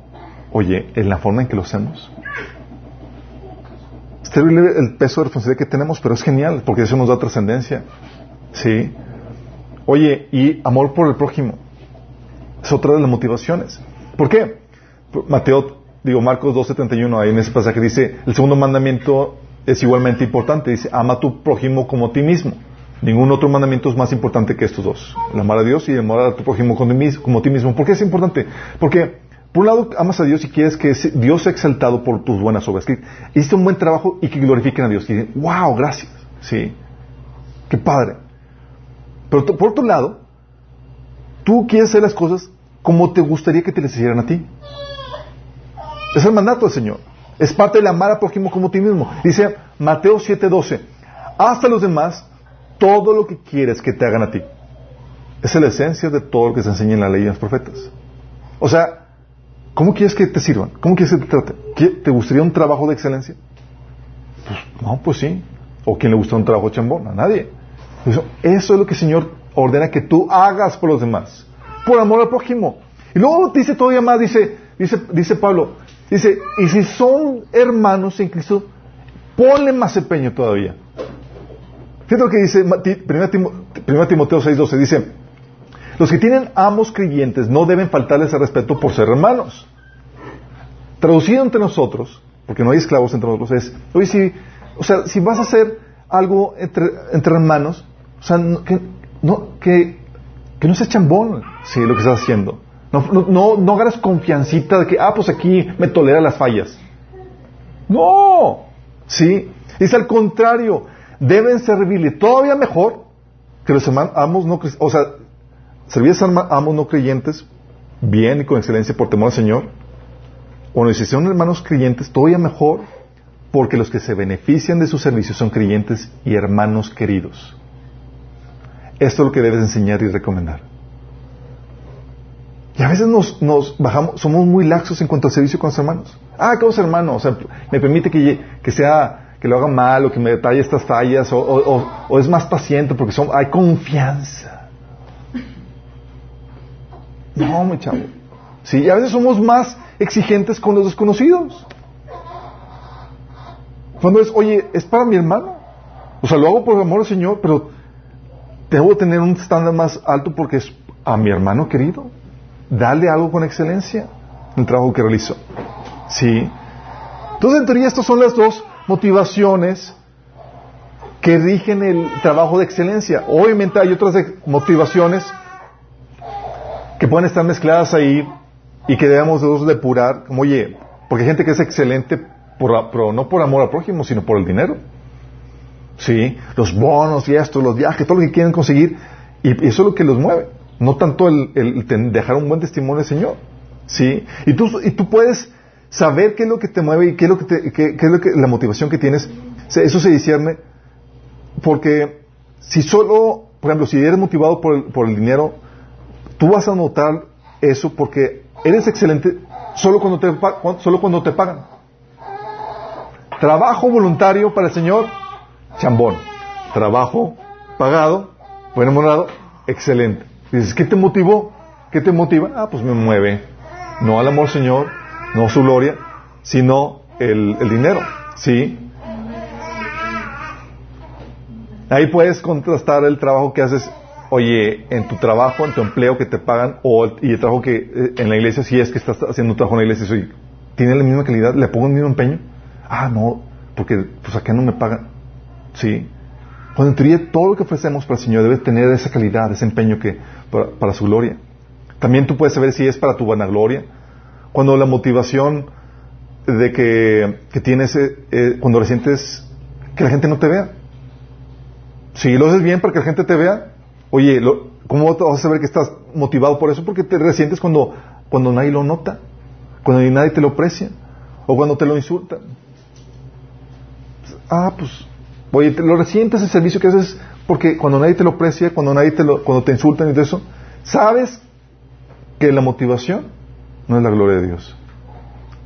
oye, en la forma en que lo hacemos. Es terrible el peso de responsabilidad que tenemos, pero es genial, porque eso nos da trascendencia. ¿Sí? Oye, y amor por el prójimo. Es otra de las motivaciones. ¿Por qué? Mateo, digo, Marcos 12:31, ahí en ese pasaje dice, el segundo mandamiento es igualmente importante. Dice, ama a tu prójimo como a ti mismo. Ningún otro mandamiento es más importante que estos dos. El amar a Dios y el amar a tu prójimo como a ti mismo. ¿Por qué es importante? Porque, por un lado, amas a Dios y quieres que Dios sea exaltado por tus buenas obras. Que hiciste un buen trabajo y que glorifiquen a Dios. Y dicen, wow, gracias. Sí. Qué padre. Pero por otro lado, tú quieres hacer las cosas como te gustaría que te las hicieran a ti. Es el mandato del Señor. Es parte del amar a prójimo como a ti mismo. Dice Mateo 7:12. Hasta los demás todo lo que quieres que te hagan a ti. Es la esencia de todo lo que se enseña en la ley y en los profetas. O sea, ¿cómo quieres que te sirvan? ¿Cómo quieres que te traten? ¿Te gustaría un trabajo de excelencia? Pues, no, pues sí. ¿O quién le gusta un trabajo chambón? A nadie. Eso, eso es lo que el Señor ordena que tú hagas por los demás. Por amor al prójimo. Y luego dice todavía más, dice, dice, dice Pablo, dice, y si son hermanos en Cristo, ponle más empeño todavía. Fíjate lo que dice 1 Timoteo 6:12. Dice, los que tienen amos creyentes no deben faltarles al respeto por ser hermanos. traducido entre nosotros, porque no hay esclavos entre nosotros, es, oye, si, o sea, si vas a hacer algo entre, entre hermanos, o sea, que, no, que, que no seas chambón, sí, lo que estás haciendo. No, no, no, no agarres confiancita de que, ah, pues aquí me tolera las fallas. No, sí, es al contrario, deben servirle todavía mejor que los hermanos, amos no, cre- o sea, servir a amos no creyentes bien y con excelencia por temor al Señor, o si son hermanos creyentes, todavía mejor, porque los que se benefician de su servicio son creyentes y hermanos queridos. Esto es lo que debes enseñar y recomendar. Y a veces nos, bajamos, somos muy laxos en cuanto al servicio con los hermanos. Ah, que los hermanos, o sea, me permite que, que sea, que lo haga mal, o que me detalle estas fallas, o, es más paciente porque son, hay confianza. No, mi chavo. Sí, a veces somos más exigentes con los desconocidos. Cuando es, oye, es para mi hermano. O sea, lo hago por amor al Señor, pero debo tener un estándar más alto porque es a mi hermano querido. Dale algo con excelencia en el trabajo que realizó. Sí. Entonces, en teoría, estas son las dos motivaciones que rigen el trabajo de excelencia. Obviamente hay otras motivaciones que pueden estar mezcladas ahí y que debemos depurar, como oye, porque hay gente que es excelente, por, no por amor al prójimo, sino por el dinero. Sí, los bonos y esto, los viajes, todo lo que quieren conseguir, y eso es lo que los mueve, no tanto el, dejar un buen testimonio del Señor. Sí, y tú, y tú puedes saber qué es lo que te mueve y qué es lo que, te- qué- es lo que, la motivación que tienes, eso se discierne porque si solo, por ejemplo, si eres motivado por el, por el dinero, tú vas a notar eso porque eres excelente solo cuando te, solo cuando te pagan. Trabajo voluntario para el Señor, chambón. Trabajo pagado, buen remunerado, excelente. Dices, ¿qué te motivó? ¿Qué te motiva? Ah, pues me mueve. No al amor, Señor, no su gloria, sino el, el dinero. ¿Sí? Ahí puedes contrastar el trabajo que haces, oye, en tu trabajo, en tu empleo que te pagan, o el- y el trabajo que eh, en la iglesia, si es que estás haciendo un trabajo en la iglesia, soy, ¿tiene la misma calidad? ¿Le pongo el mismo empeño? Ah, no, porque pues acá no me pagan. Sí. Cuando en teoría todo lo que ofrecemos para el Señor debe tener esa calidad, ese empeño que para, para su gloria. También tú puedes saber si es para tu vanagloria. Cuando la motivación de que, que tienes, eh, eh, cuando resientes que la gente no te vea. Si lo haces bien para que la gente te vea, oye, lo- ¿cómo vas a saber que estás motivado por eso? Porque te resientes cuando, cuando nadie lo nota, cuando nadie te lo aprecia, o cuando te lo insultan. Ah, pues, oye, te lo resientes el servicio que haces porque cuando nadie te lo aprecia, cuando nadie te lo, cuando te insultan y todo eso, sabes que la motivación no es la gloria de Dios.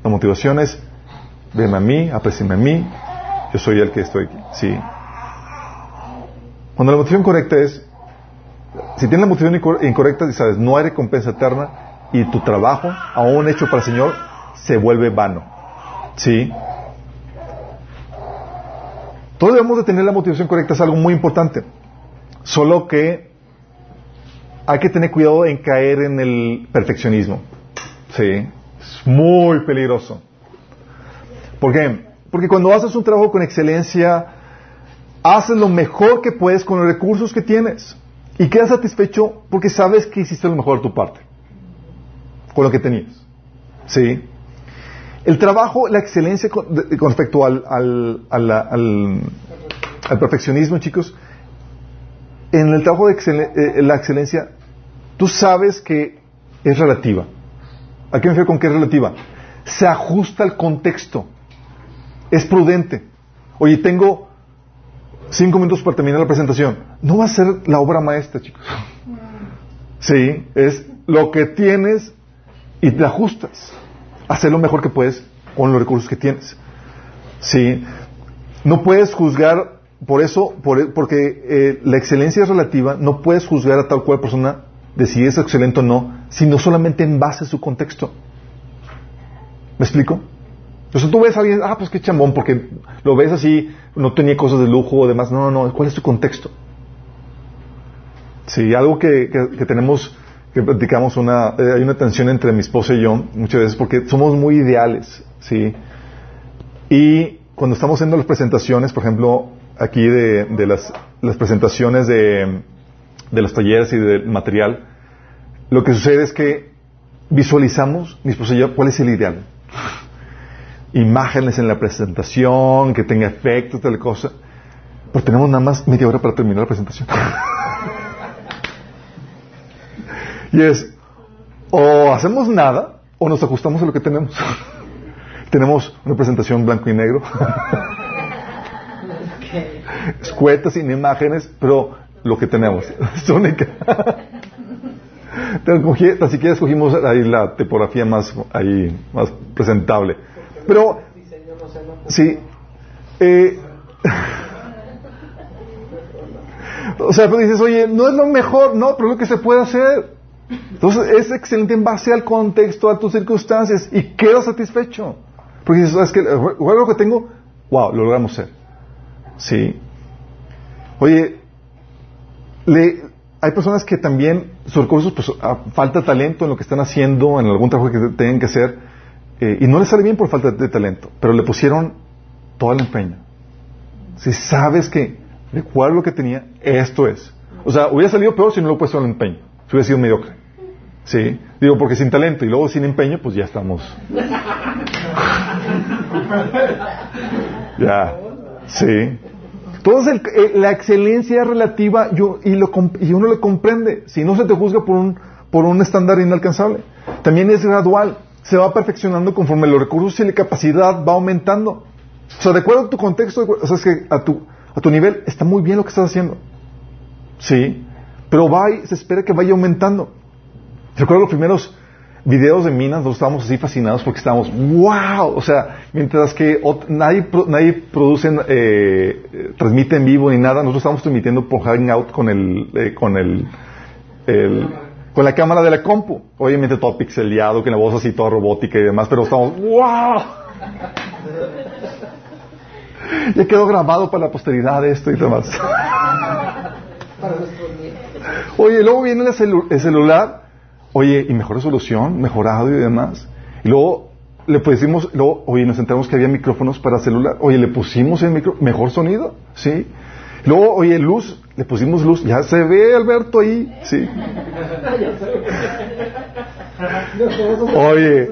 La motivación es, veme a mí, apreciame a mí, yo soy el que estoy aquí. Sí. Cuando la motivación correcta es, si tienes la motivación incor- incorrecta, sabes, no hay recompensa eterna y tu trabajo, aún hecho para el Señor, se vuelve vano. ¿Sí? Todos debemos de tener la motivación correcta, es algo muy importante. Solo que hay que tener cuidado en caer en el perfeccionismo. Sí, es muy peligroso. ¿Por qué? Porque cuando haces un trabajo con excelencia, haces lo mejor que puedes con los recursos que tienes. Y quedas satisfecho porque sabes que hiciste lo mejor de tu parte. Con lo que tenías. ¿Sí? El trabajo, la excelencia con, respecto al, al, al- perfeccionismo, chicos, en el trabajo de eh, la excelencia, tú sabes que es relativa. ¿A qué me refiero con que es relativa? Se ajusta al contexto. Es prudente. Oye, tengo cinco minutos para terminar la presentación. No va a ser la obra maestra, chicos. Sí, es lo que tienes y te ajustas. Hacer lo mejor que puedes con los recursos que tienes. Sí, no puedes juzgar por eso, por- porque eh, la excelencia es relativa. No puedes juzgar a tal cual persona de si es excelente o no, sino solamente en base a su contexto. ¿Me explico? Entonces tú ves a alguien, ah, pues qué chambón, porque lo ves así, no tenía cosas de lujo o demás. No, no, no. ¿Cuál es tu contexto? Sí, algo que, que- tenemos, que platicamos, una, eh, hay una tensión entre mi esposa y yo, muchas veces, porque somos muy ideales. ¿sí? Y cuando estamos haciendo las presentaciones, por ejemplo, aquí de, las presentaciones de, de los talleres y del material, lo que sucede es que visualizamos, mi esposa y yo, cuál es el ideal. Imágenes en la presentación, que tenga efectos, tal cosa. Pero tenemos nada más media hora para terminar la presentación. y es, o hacemos nada, o nos ajustamos a lo que tenemos. tenemos una presentación blanco y negro. Escuetas sin imágenes, pero lo que tenemos. Es única. Tan siquiera escogimos ahí la tipografía más, ahí, más presentable. Pero, sí, eh, o sea, pero dices, oye, no es lo mejor, no, pero es lo que se puede hacer. Entonces, es excelente en base al contexto, a tus circunstancias, y quedo satisfecho. Porque dices, ¿sabes que lo que tengo, wow, lo logramos hacer. Sí. Oye, le, hay personas que también, sus recursos, pues ah, falta talento en lo que están haciendo, en algún trabajo que tengan que hacer, eh, y no les sale bien por falta de talento, pero le pusieron todo el empeño. Si sabes que, de acuerdo lo que tenía, esto es. O sea, hubiera salido peor si no le hubiera puesto el empeño, si hubiera sido mediocre. ¿Sí? Digo, porque sin talento y luego sin empeño, pues ya estamos. ya. Sí. Entonces la excelencia es relativa y, lo, y, uno lo comprende. Si no se te juzga por un, por un estándar inalcanzable. También es gradual. Se va perfeccionando conforme los recursos y la capacidad va aumentando. O sea, de acuerdo a tu contexto, o sea, es que a tu, a tu nivel está muy bien lo que estás haciendo. Sí. Pero va y se espera que vaya aumentando. Recuerdo los primeros videos de minas, nosotros estábamos así fascinados porque estábamos, wow, o sea, mientras que nadie, nadie produce, eh, transmite en vivo ni nada, nosotros estamos transmitiendo por Hangout con el, eh, con el, con la cámara de la compu. Obviamente todo pixeleado, que la voz así toda robótica y demás, pero estamos, wow. ya quedó grabado para la posteridad esto y demás. Oye, luego viene el celular Oye, y mejor resolución, mejor audio y demás. Y luego le pusimos, luego, oye, nos enteramos que había micrófonos para celular. Oye, le pusimos el micro, mejor sonido, ¿sí? Luego, oye, luz, le pusimos luz, ya se ve Alberto ahí, ¿sí? Oye,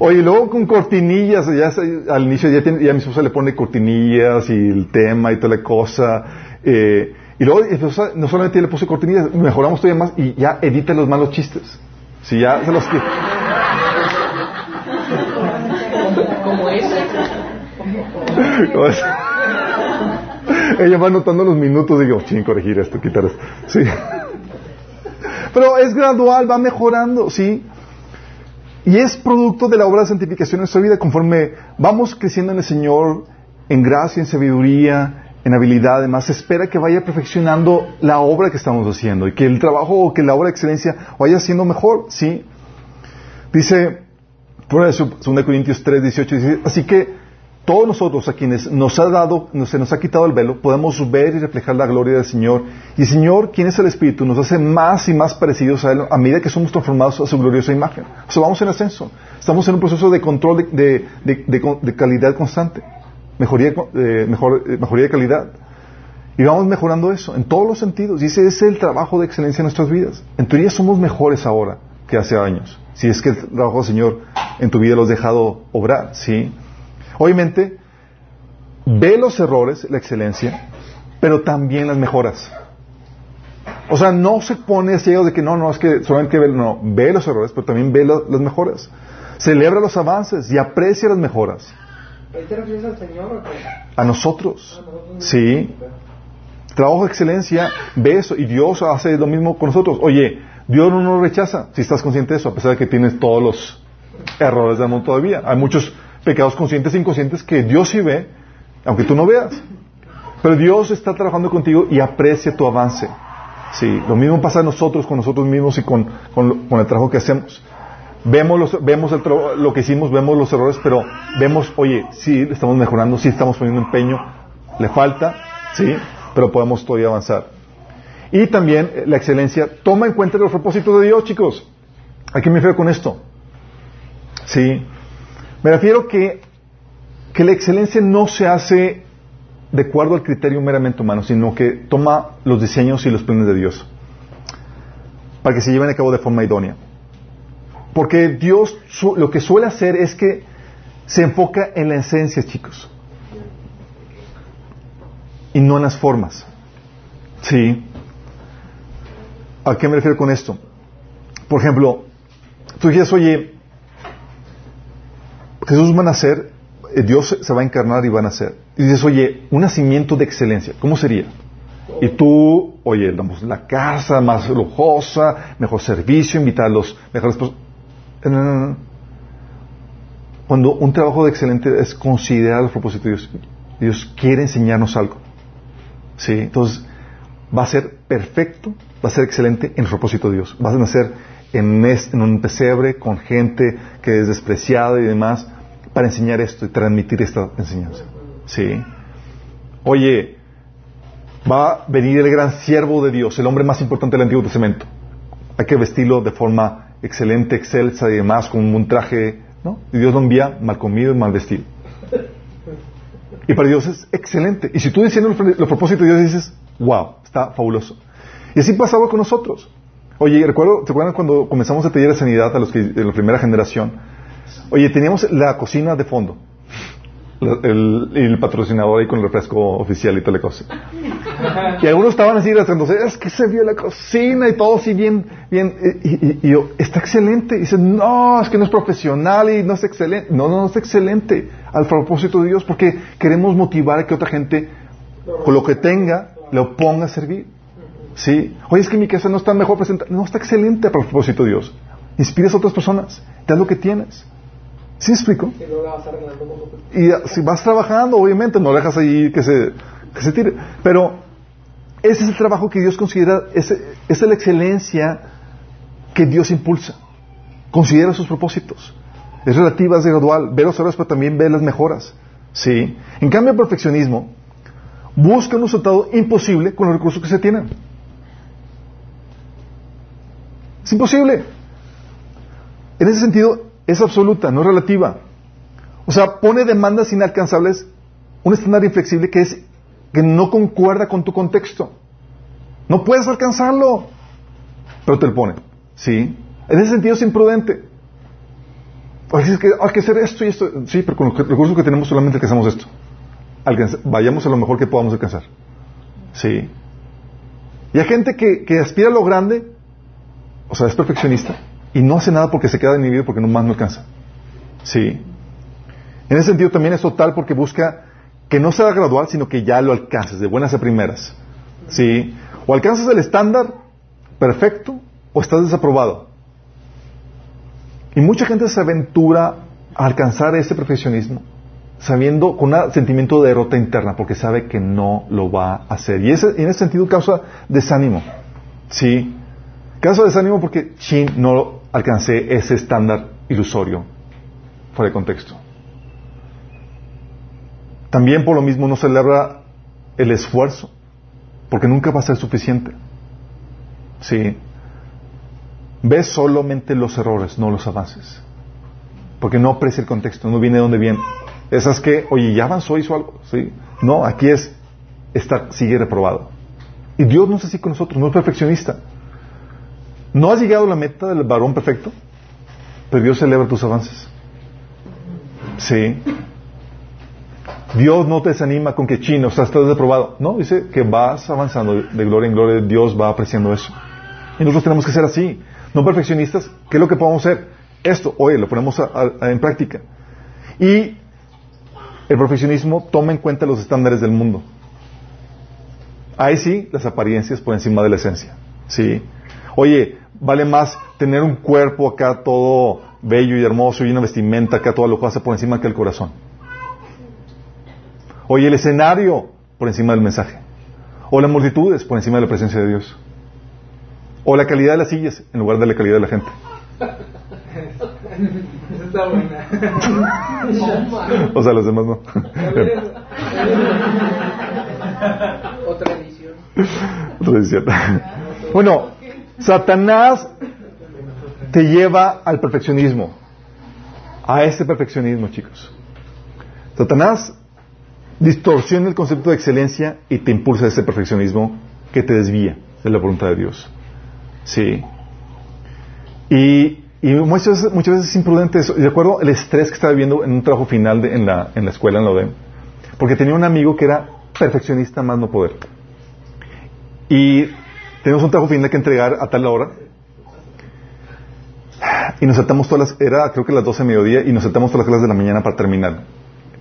oye, luego con cortinillas, ya al inicio ya, tiene, ya mi esposa le pone cortinillas y el tema y toda la cosa. Eh, y luego no solamente le puse cortinillas, mejoramos todavía más y ya edita los malos chistes. Si ya se los Como ese. Ella va anotando los minutos y digo, ching, corregir esto, quitar esto. Sí. Pero es gradual, va mejorando, ¿sí? Y es producto de la obra de santificación en nuestra vida, conforme vamos creciendo en el Señor, en gracia, en sabiduría, en habilidad, además, se espera que vaya perfeccionando la obra que estamos haciendo y que el trabajo o que la obra de excelencia vaya siendo mejor, ¿sí? Dice, por eso, 2 Corintios 3, 18, dice, así que todos nosotros a quienes nos ha dado, se nos ha quitado el velo, podemos ver y reflejar la gloria del Señor. Y el Señor, quien es el Espíritu, nos hace más y más parecidos a Él a medida que somos transformados a su gloriosa imagen. O sea, vamos en ascenso. Estamos en un proceso de control de calidad constante mejoría, eh, eh, mejoría de calidad. Y vamos mejorando eso en todos los sentidos. Y ese es el trabajo de excelencia en nuestras vidas. En teoría somos mejores ahora que hace años. Si es que el trabajo del Señor en tu vida lo has dejado obrar, ¿sí? Obviamente, ve los errores, la excelencia, pero también las mejoras. O sea, no se pone ciego de que no, no, es que solamente ve, no, ve los errores, pero también ve las mejoras. Celebra los avances y aprecia las mejoras te refieres al Señor A nosotros. Sí. Trabajo de excelencia, ve eso, y Dios hace lo mismo con nosotros. Oye, Dios no nos rechaza, si estás consciente de eso, a pesar de que tienes todos los errores del mundo todavía. Hay muchos pecados conscientes e inconscientes que Dios sí ve, aunque tú no veas. Pero Dios está trabajando contigo y aprecia tu avance. Sí, lo mismo pasa a nosotros, con nosotros mismos y con, con el trabajo que hacemos. Vemos, vemos lo que hicimos, vemos los errores, pero vemos, oye, sí estamos mejorando, sí estamos poniendo empeño, le falta, sí, pero podemos todavía avanzar. Y también eh, la excelencia toma en cuenta los propósitos de Dios, chicos. ¿A qué me refiero con esto? Sí. Me refiero que, que la excelencia no se hace de acuerdo al criterio meramente humano, sino que toma los diseños y los planes de Dios para que se lleven a cabo de forma idónea. Porque Dios lo que suele hacer es que se enfoca en la esencia, chicos, y no en las formas. ¿Sí? ¿A qué me refiero con esto? Por ejemplo, tú dices, oye, Jesús va a nacer, eh, Dios se va a encarnar y va a nacer. Y dices, oye, un nacimiento de excelencia, ¿cómo sería? Y tú, oye, damos la casa más lujosa, mejor servicio, invitar a los mejores... Cuando un trabajo de excelente es considerar los propósitos de Dios, Dios quiere enseñarnos algo. ¿Sí? Entonces, va a ser perfecto, va a ser excelente en el propósito de Dios. Va a nacer en, en un pesebre con gente que es despreciada y demás para enseñar esto y transmitir esta enseñanza. ¿Sí? Oye, va a venir el gran siervo de Dios, el hombre más importante del Antiguo Testamento. Hay que vestirlo de forma excelente, excelsa y demás, con un traje, ¿no? Y Dios lo envía mal comido y mal vestido. Y para Dios es excelente. Y si tú diciendo los, propósitos de Dios dices, wow, está fabuloso. Y así pasaba con nosotros. Oye, recuerdo, ¿te acuerdan cuando comenzamos a taller de sanidad a los que, de la primera generación? Oye, teníamos la cocina de fondo. El, el, patrocinador ahí con el refresco oficial y toda la cosa. Y algunos estaban así haciéndose, es que se vio la cocina y todo así bien, bien. Y, yo, está excelente. Y dicen, no, es que no es profesional y no es excelente. No, no, no es excelente al propósito de Dios porque queremos motivar a que otra gente, con lo que tenga, lo ponga a servir. ¿Sí? Oye, es que mi casa no está mejor presentada. No, está excelente al propósito de Dios. Inspiras a otras personas. Te lo que tienes. ¿Sí me explico? Y si vas trabajando, obviamente, no dejas ahí que se, que se tire. Pero ese es el trabajo que Dios considera, esa es la excelencia que Dios impulsa. Considera sus propósitos. Es relativa, es gradual. Ve los errores, pero también ve las mejoras. ¿Sí? En cambio, el perfeccionismo busca un resultado imposible con los recursos que se tienen. Es imposible. En ese sentido, es absoluta, no relativa. O sea, pone demandas inalcanzables, un estándar inflexible que es que no concuerda con tu contexto. No puedes alcanzarlo, pero te lo pone. ¿Sí? En ese sentido es imprudente. Hay que, hay que hacer esto y esto. Sí, pero con los recursos que tenemos solamente alcanzamos esto. vayamos a lo mejor que podamos alcanzar. ¿Sí? Y hay gente que, que aspira a lo grande, o sea, es perfeccionista, y no hace nada porque se queda inhibido porque no más no alcanza. Sí. En ese sentido también es total porque busca que no sea gradual, sino que ya lo alcances de buenas a primeras. Sí. O alcanzas el estándar perfecto o estás desaprobado. Y mucha gente se aventura a alcanzar ese perfeccionismo sabiendo con un sentimiento de derrota interna porque sabe que no lo va a hacer. Y, ese, en ese sentido causa desánimo. Sí. Causa desánimo porque, chin, no alcancé ese estándar ilusorio fuera de contexto. También por lo mismo no celebra el esfuerzo, porque nunca va a ser suficiente. Sí. Ve solamente los errores, no los avances. Porque no aprecia el contexto, no viene de donde viene. Esas que, oye, ya avanzó, hizo algo. ¿sí? No, aquí es, está, sigue reprobado. Y Dios no es así con nosotros, no es perfeccionista. ¿No has llegado a la meta del varón perfecto? Pero Dios celebra tus avances. Sí. Dios no te desanima con que chino, o sea, estás deprobado. No, dice que vas avanzando de gloria en gloria, Dios va apreciando eso. Y nosotros tenemos que ser así, no perfeccionistas. ¿Qué es lo que podemos hacer? Esto, oye, lo ponemos en práctica. Y el perfeccionismo toma en cuenta los estándares del mundo. Ahí sí, las apariencias por encima de la esencia. Sí. Oye, vale más tener un cuerpo acá todo bello y hermoso y una vestimenta acá toda lujosa por encima que el corazón. Oye, el escenario por encima del mensaje. O las multitudes por encima de la presencia de Dios. O la calidad de las sillas en lugar de la calidad de la gente. está buena. o sea, los demás no. Otra edición. Otra edición. Bueno, Satanás te lleva al perfeccionismo. a ese perfeccionismo, chicos. Satanás distorsiona el concepto de excelencia y te impulsa a ese perfeccionismo que te desvía de la voluntad de Dios. Sí. Y, muchas, veces, muchas veces es imprudente eso. De acuerdo el estrés que estaba viviendo en un trabajo final en, la, en la escuela, en la ODEM. Porque tenía un amigo que era perfeccionista más no poder. Y tenemos un trabajo final que entregar a tal hora. Y nos saltamos todas las, era creo que las 12 de mediodía, y nos saltamos todas las clases de la mañana para terminar.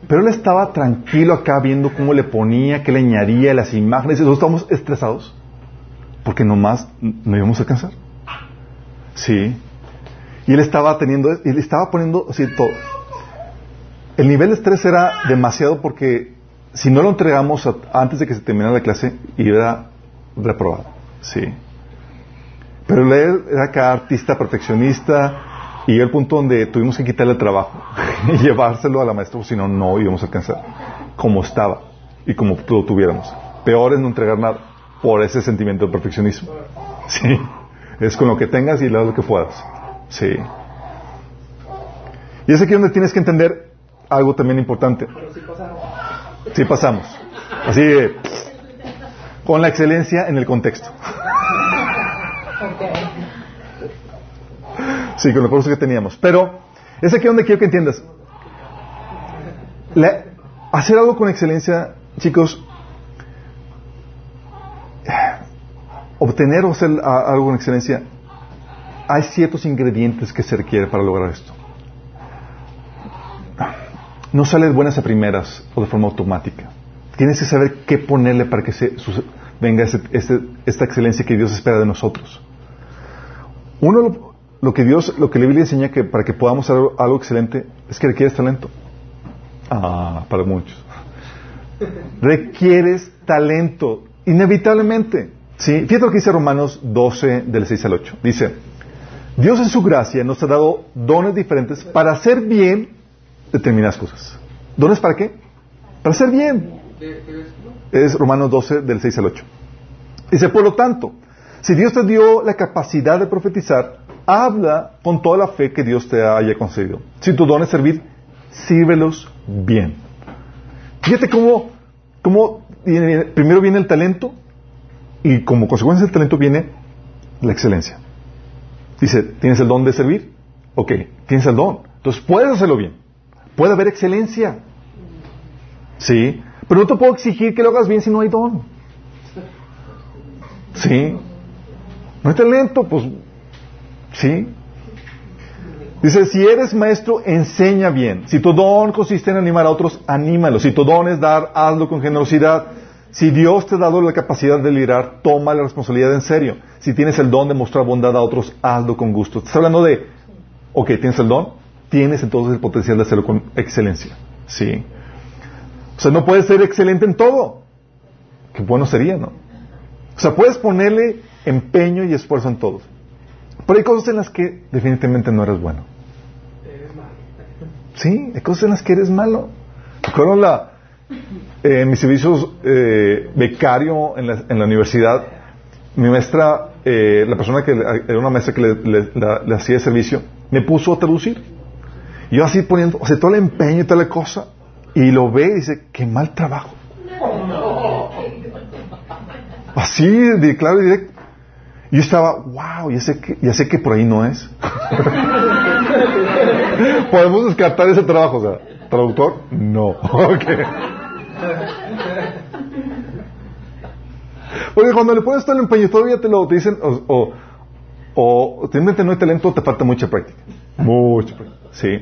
Pero él estaba tranquilo acá viendo cómo le ponía, qué le añadía las imágenes, y nosotros estábamos estresados. Porque nomás no íbamos a alcanzar. Sí. Y él estaba teniendo, él estaba poniendo así todo. El nivel de estrés era demasiado porque si no lo entregamos antes de que se terminara la clase, iba reprobado. Sí. Pero él era acá artista perfeccionista y el punto donde tuvimos que quitarle el trabajo y llevárselo a la maestra, si no, no íbamos a alcanzar como estaba y como lo tuviéramos. Peor es no entregar nada por ese sentimiento de perfeccionismo. Sí. Es con lo que tengas y lo que puedas. Sí. Y es aquí donde tienes que entender algo también importante. Sí pasamos. Así, con la excelencia en el contexto. Sí, con los recursos que teníamos. Pero es aquí donde quiero que entiendas. hacer algo con excelencia, chicos, obtener o hacer algo con excelencia, hay ciertos ingredientes que se requieren para lograr esto. No sale buenas a primeras o de forma automática. Tienes que saber qué ponerle para que se, venga esta excelencia que Dios espera de nosotros. Uno, lo, que Dios, lo que la Biblia enseña que para que podamos hacer algo excelente es que requieres talento. Ah, para muchos. requieres talento, inevitablemente. ¿Sí? Fíjate lo que dice Romanos 12, del 6 al 8. Dice, Dios en su gracia nos ha dado dones diferentes para hacer bien determinadas cosas. ¿Dones para qué? Para hacer bien. Es Romanos 12, del 6 al 8. Dice, por lo tanto, si Dios te dio la capacidad de profetizar, habla con toda la fe que Dios te haya concedido. Si tu don es servir, sírvelos bien. Fíjate cómo, cómo primero viene el talento y como consecuencia del talento viene la excelencia. Dice, ¿tienes el don de servir? Ok, tienes el don. Entonces puedes hacerlo bien. Puede haber excelencia. Sí. Pero no te puedo exigir que lo hagas bien si no hay don. Sí. No hay talento, pues sí. Dice, si eres maestro, enseña bien. Si tu don consiste en animar a otros, anímalo. Si tu don es dar, hazlo con generosidad. Si Dios te ha dado la capacidad de liderar, toma la responsabilidad en serio. Si tienes el don de mostrar bondad a otros, hazlo con gusto. Estás hablando de, ok, tienes el don, tienes entonces el potencial de hacerlo con excelencia. Sí. O sea, no puedes ser excelente en todo. Qué bueno sería, ¿no? O sea, puedes ponerle empeño y esfuerzo en todo. Pero hay cosas en las que definitivamente no eres bueno. Sí, hay cosas en las que eres malo. Recuerdo eh, en mis servicios eh, becario en la, en la, universidad, mi maestra, eh, la persona que era una maestra que le, hacía servicio, me puso a traducir. Yo así poniendo, o sea, todo el empeño y toda la cosa, y lo ve y dice, qué mal trabajo. Así, de claro y directo. Yo estaba, wow, ya sé que, ya sé que por ahí no es. Podemos descartar ese trabajo, o sea, traductor, no. Porque cuando le pones todo el empeño, todavía te lo dicen, o, o, o no hay talento, te falta mucha práctica. Mucha práctica, sí.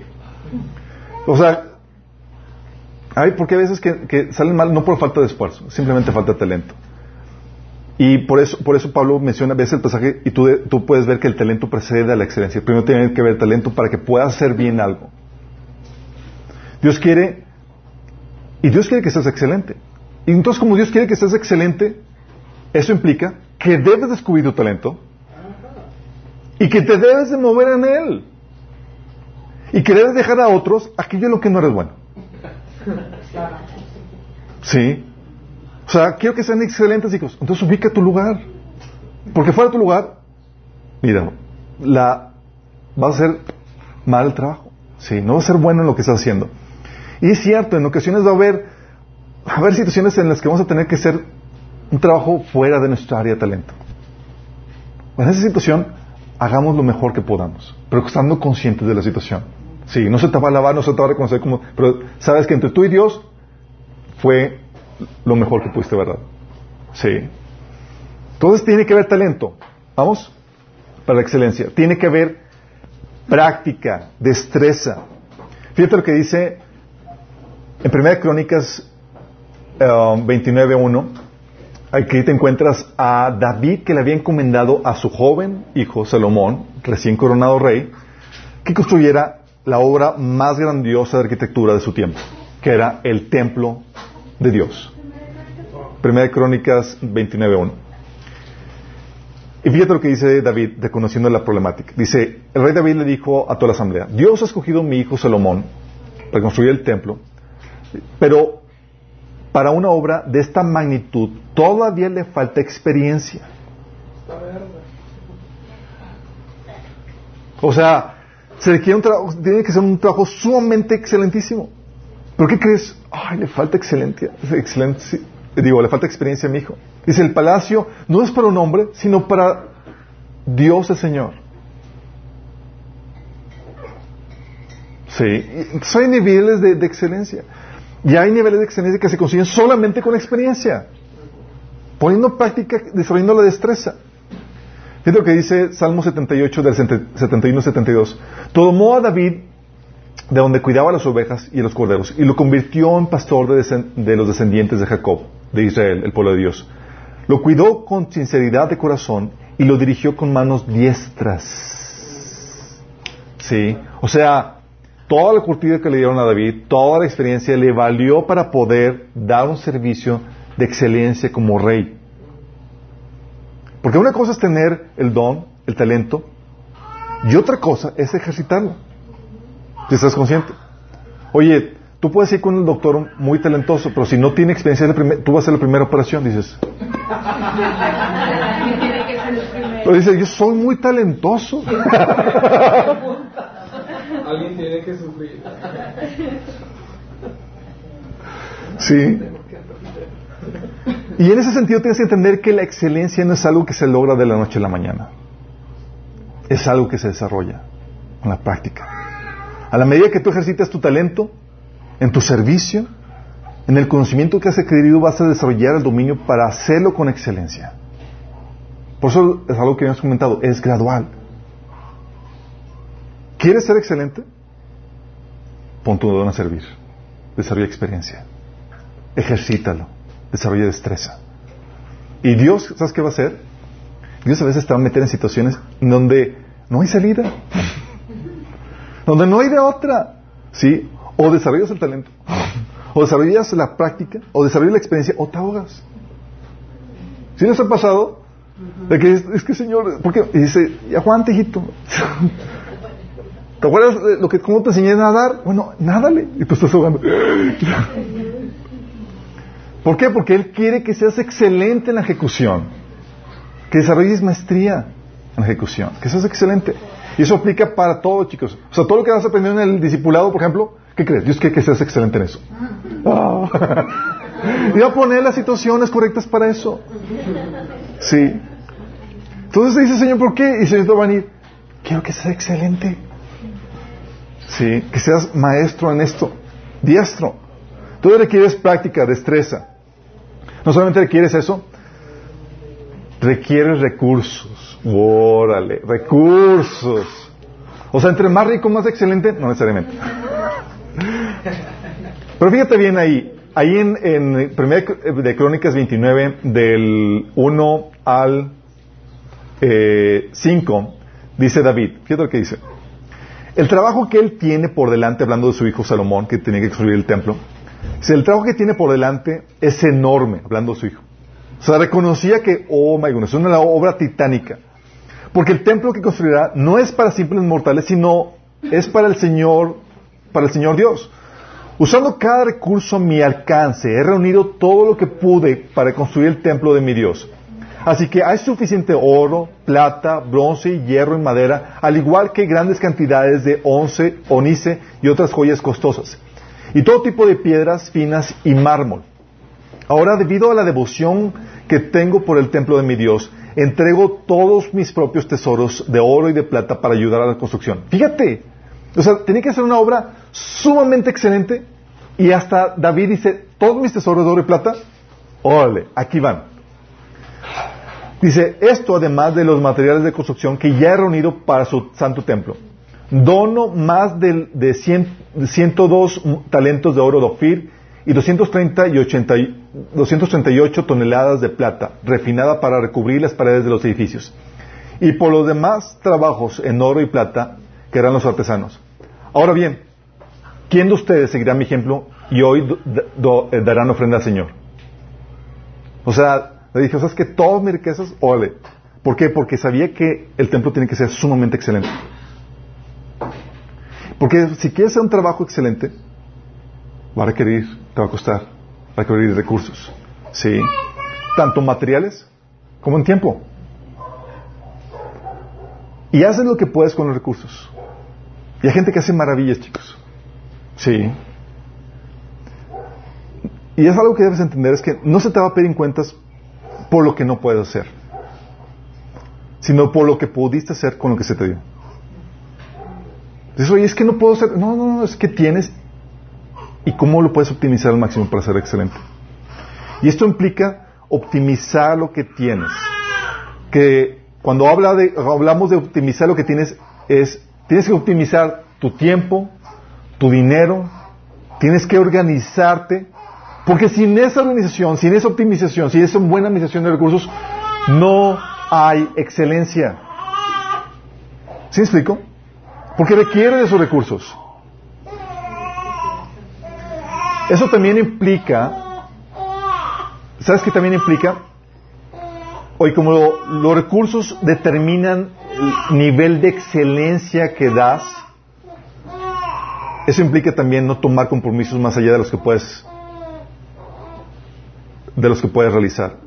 O sea, hay porque a veces que, salen mal no por falta de esfuerzo, simplemente falta talento. Y por eso, por eso Pablo menciona a veces el pasaje y tú, tú puedes ver que el talento precede a la excelencia. Primero tiene que ver talento para que puedas hacer bien algo. Dios quiere y Dios quiere que seas excelente. Y entonces como Dios quiere que seas excelente, eso implica que debes descubrir tu talento y que te debes de mover en él. Y que debes dejar a otros aquello en lo que no eres bueno. ¿Sí? O sea, quiero que sean excelentes, hijos. Entonces ubica tu lugar. Porque fuera de tu lugar, mira, la, vas a hacer mal el trabajo. Sí, no vas a ser bueno en lo que estás haciendo. Y es cierto, en ocasiones va a haber, va a haber situaciones en las que vamos a tener que hacer un trabajo fuera de nuestra área de talento. En esa situación, hagamos lo mejor que podamos, pero estando conscientes de la situación. Sí, no se te va a lavar, no se te va a reconocer como, pero sabes que entre tú y Dios fue lo mejor que pudiste, ¿verdad? Sí. Entonces tiene que haber talento. Vamos, para la excelencia. Tiene que haber práctica, destreza. Fíjate lo que dice en 1 Crónicas 29.1. Um, Aquí te encuentras a David que le había encomendado a su joven hijo Salomón, recién coronado rey, que construyera la obra más grandiosa de arquitectura de su tiempo, que era el templo de Dios. Primera de Crónicas 29.1. Y fíjate lo que dice David, reconociendo la problemática. Dice, el rey David le dijo a toda la asamblea, Dios ha escogido a mi hijo Salomón para construir el templo, pero para una obra de esta magnitud todavía le falta experiencia. O sea, se requiere un trabajo, tiene que ser un trabajo sumamente excelentísimo. ¿Por qué crees? Ay, le falta excelencia, excelencia, digo, le falta experiencia a mi hijo. Dice, el palacio no es para un hombre, sino para Dios el Señor. Sí, entonces hay niveles de excelencia. Y hay niveles de excelencia que se consiguen solamente con experiencia, poniendo práctica, desarrollando la destreza. Es lo que dice Salmo 78 del 71-72. Tomó a David de donde cuidaba las ovejas y los corderos y lo convirtió en pastor de, de, los descendientes de Jacob, de Israel, el pueblo de Dios. Lo cuidó con sinceridad de corazón y lo dirigió con manos diestras. Sí, o sea, toda la curtida que le dieron a David, toda la experiencia le valió para poder dar un servicio de excelencia como rey. Porque una cosa es tener el don, el talento, y otra cosa es ejercitarlo. Si estás consciente. Oye, tú puedes ir con el doctor muy talentoso, pero si no tiene experiencia, tú vas a hacer la primera operación, dices. Pero dice, yo soy muy talentoso. Alguien tiene que sufrir. Sí. Y en ese sentido tienes que entender que la excelencia no es algo que se logra de la noche a la mañana. Es algo que se desarrolla en la práctica. A la medida que tú ejercitas tu talento, en tu servicio, en el conocimiento que has adquirido, vas a desarrollar el dominio para hacerlo con excelencia. Por eso es algo que habíamos comentado, es gradual. ¿Quieres ser excelente? Pon tu don a servir. Desarrolla experiencia. Ejercítalo. Desarrolla destreza. Y Dios, ¿sabes qué va a hacer? Dios a veces te va a meter en situaciones donde no hay salida. donde no hay de otra. ¿Sí? O desarrollas el talento. o desarrollas la práctica. O desarrollas la experiencia. O te ahogas. ¿Sí les ha pasado? De que es, que Señor, porque y dice, aguante hijito. ¿Te acuerdas de lo que, cómo te enseñé a nadar? Bueno, nádale. Y tú estás jugando. ¿Por qué? Porque Él quiere que seas excelente en la ejecución. Que desarrolles maestría en la ejecución. Que seas excelente. Y eso aplica para todo, chicos. O sea, todo lo que vas a aprender en el discipulado, por ejemplo, ¿qué crees? Dios quiere que seas excelente en eso. Ah. y va a poner las situaciones correctas para eso. Sí. Entonces dice, Señor, ¿por qué? Y el Señor va a venir. Quiero que seas excelente. ¿sí? Que seas maestro en esto, diestro. Tú requieres práctica, destreza. No solamente requieres eso, requieres recursos. Órale, recursos. O sea, entre más rico, más excelente, no necesariamente. Pero fíjate bien ahí, ahí en, en de Crónicas 29, del 1 al 5, eh, dice David, fíjate lo que dice. El trabajo que él tiene por delante, hablando de su hijo Salomón, que tenía que construir el templo, el trabajo que tiene por delante es enorme, hablando de su hijo. O sea, reconocía que, oh my goodness, es una obra titánica. Porque el templo que construirá no es para simples mortales, sino es para el Señor, para el Señor Dios. Usando cada recurso a mi alcance, he reunido todo lo que pude para construir el templo de mi Dios. Así que hay suficiente oro, plata, bronce, hierro y madera, al igual que grandes cantidades de once, onice y otras joyas costosas. Y todo tipo de piedras finas y mármol. Ahora, debido a la devoción que tengo por el templo de mi Dios, entrego todos mis propios tesoros de oro y de plata para ayudar a la construcción. Fíjate, o sea, tenía que ser una obra sumamente excelente y hasta David dice, todos mis tesoros de oro y plata, órale, aquí van. Dice, esto además de los materiales de construcción que ya he reunido para su santo templo. Dono más de, de 102 talentos de oro de Ofir y 230 y 80, 238 toneladas de plata, refinada para recubrir las paredes de los edificios. Y por los demás trabajos en oro y plata que eran los artesanos. Ahora bien, ¿quién de ustedes seguirá mi ejemplo y hoy eh, darán ofrenda al Señor? O sea, le dije, o sea, es que todas mis riquezas, ole. ¿Por qué? Porque sabía que el templo tiene que ser sumamente excelente. Porque si quieres hacer un trabajo excelente, va a requerir, te va a costar, va a requerir recursos. ¿Sí? Tanto materiales como en tiempo. Y haces lo que puedes con los recursos. Y hay gente que hace maravillas, chicos. Sí. Y es algo que debes entender, es que no se te va a pedir en cuentas por lo que no puedes hacer, sino por lo que pudiste hacer con lo que se te dio. Dices, oye, es que no puedo hacer. No, no, no, es que tienes y cómo lo puedes optimizar al máximo para ser excelente. Y esto implica optimizar lo que tienes. Que cuando habla de, hablamos de optimizar lo que tienes, es, tienes que optimizar tu tiempo, tu dinero, tienes que organizarte porque sin esa organización, sin esa optimización, sin esa buena administración de recursos, no hay excelencia. ¿Sí me explico? Porque requiere de esos recursos. Eso también implica, ¿sabes qué también implica? Hoy como los recursos determinan el nivel de excelencia que das, eso implica también no tomar compromisos más allá de los que puedes de los que puedes realizar.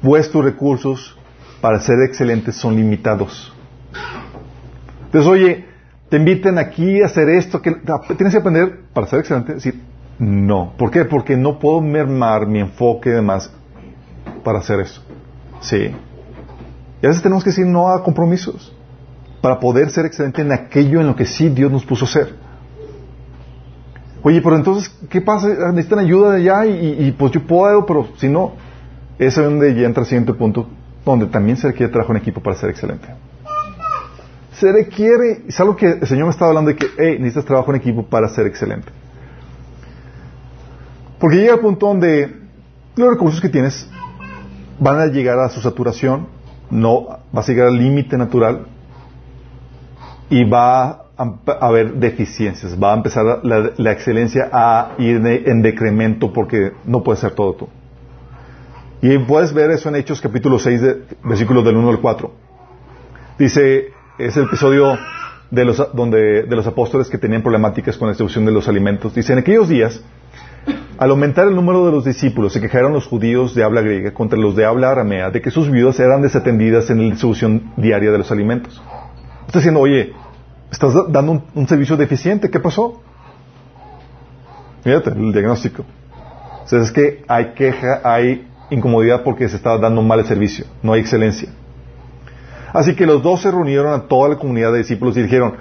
Vuestros recursos para ser excelentes son limitados. Entonces, oye, te inviten aquí a hacer esto, que tienes que aprender para ser excelente. Decir, no. ¿Por qué? Porque no puedo mermar mi enfoque y demás para hacer eso. Sí. Y a veces tenemos que decir no a compromisos para poder ser excelente en aquello en lo que sí Dios nos puso a ser. Oye, pero entonces, ¿qué pasa? Necesitan ayuda de allá y, pues yo puedo, pero si no, es donde ya entra el siguiente punto, donde también se requiere trabajo en equipo para ser excelente. Se requiere, es algo que el Señor me estaba hablando de que, hey, necesitas trabajo en equipo para ser excelente. Porque llega el punto donde los recursos que tienes van a llegar a su saturación, no vas a llegar al límite natural y va a haber deficiencias, va a empezar la, excelencia a ir en decremento porque no puede ser todo tú. Y puedes ver eso en Hechos capítulo 6, versículos del 1 al 4. Dice, es el episodio de los, donde, de los apóstoles que tenían problemáticas con la distribución de los alimentos. Dice, en aquellos días, al aumentar el número de los discípulos, se quejaron los judíos de habla griega contra los de habla aramea de que sus viudas eran desatendidas en la distribución diaria de los alimentos. Está diciendo, oye, Estás dando un, servicio deficiente. ¿Qué pasó? Fíjate, el diagnóstico. O sea, es que hay queja, hay incomodidad porque se está dando un mal servicio. No hay excelencia. Así que los dos se reunieron a toda la comunidad de discípulos y dijeron,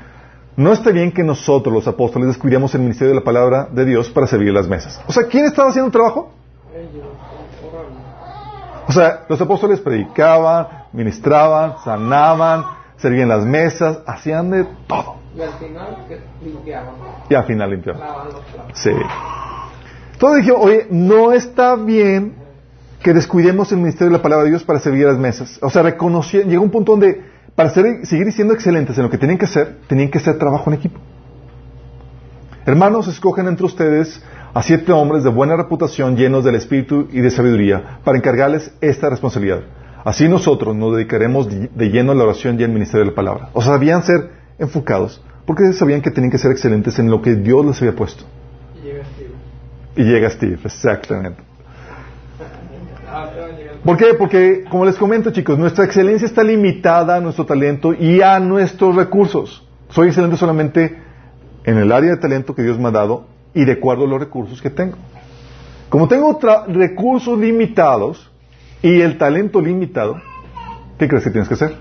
no está bien que nosotros, los apóstoles, descuidemos el ministerio de la palabra de Dios para servir las mesas. O sea, ¿quién estaba haciendo el trabajo? O sea, los apóstoles predicaban, ministraban, sanaban, servían las mesas, hacían de todo. Y al final limpiaban. Y al final limpiaban. Sí. Entonces dije, oye, no está bien que descuidemos el ministerio de la palabra de Dios para servir a las mesas. O sea, reconocí, llegó un punto donde para seguir siendo excelentes en lo que tenían que hacer, tenían que hacer trabajo en equipo. Hermanos, escogen entre ustedes a siete hombres de buena reputación, llenos del espíritu y de sabiduría, para encargarles esta responsabilidad. Así nosotros nos dedicaremos de lleno a la oración y al ministerio de la palabra. O sea, sabían ser enfocados, porque sabían que tenían que ser excelentes en lo que Dios les había puesto. Y llega Steve. Y llega Steve, exactamente. ¿Por qué? Porque, como les comento, chicos, nuestra excelencia está limitada a nuestro talento y a nuestros recursos. Soy excelente solamente en el área de talento que Dios me ha dado y de acuerdo a los recursos que tengo. Como tengo recursos limitados y el talento limitado, ¿qué crees que tienes que hacer?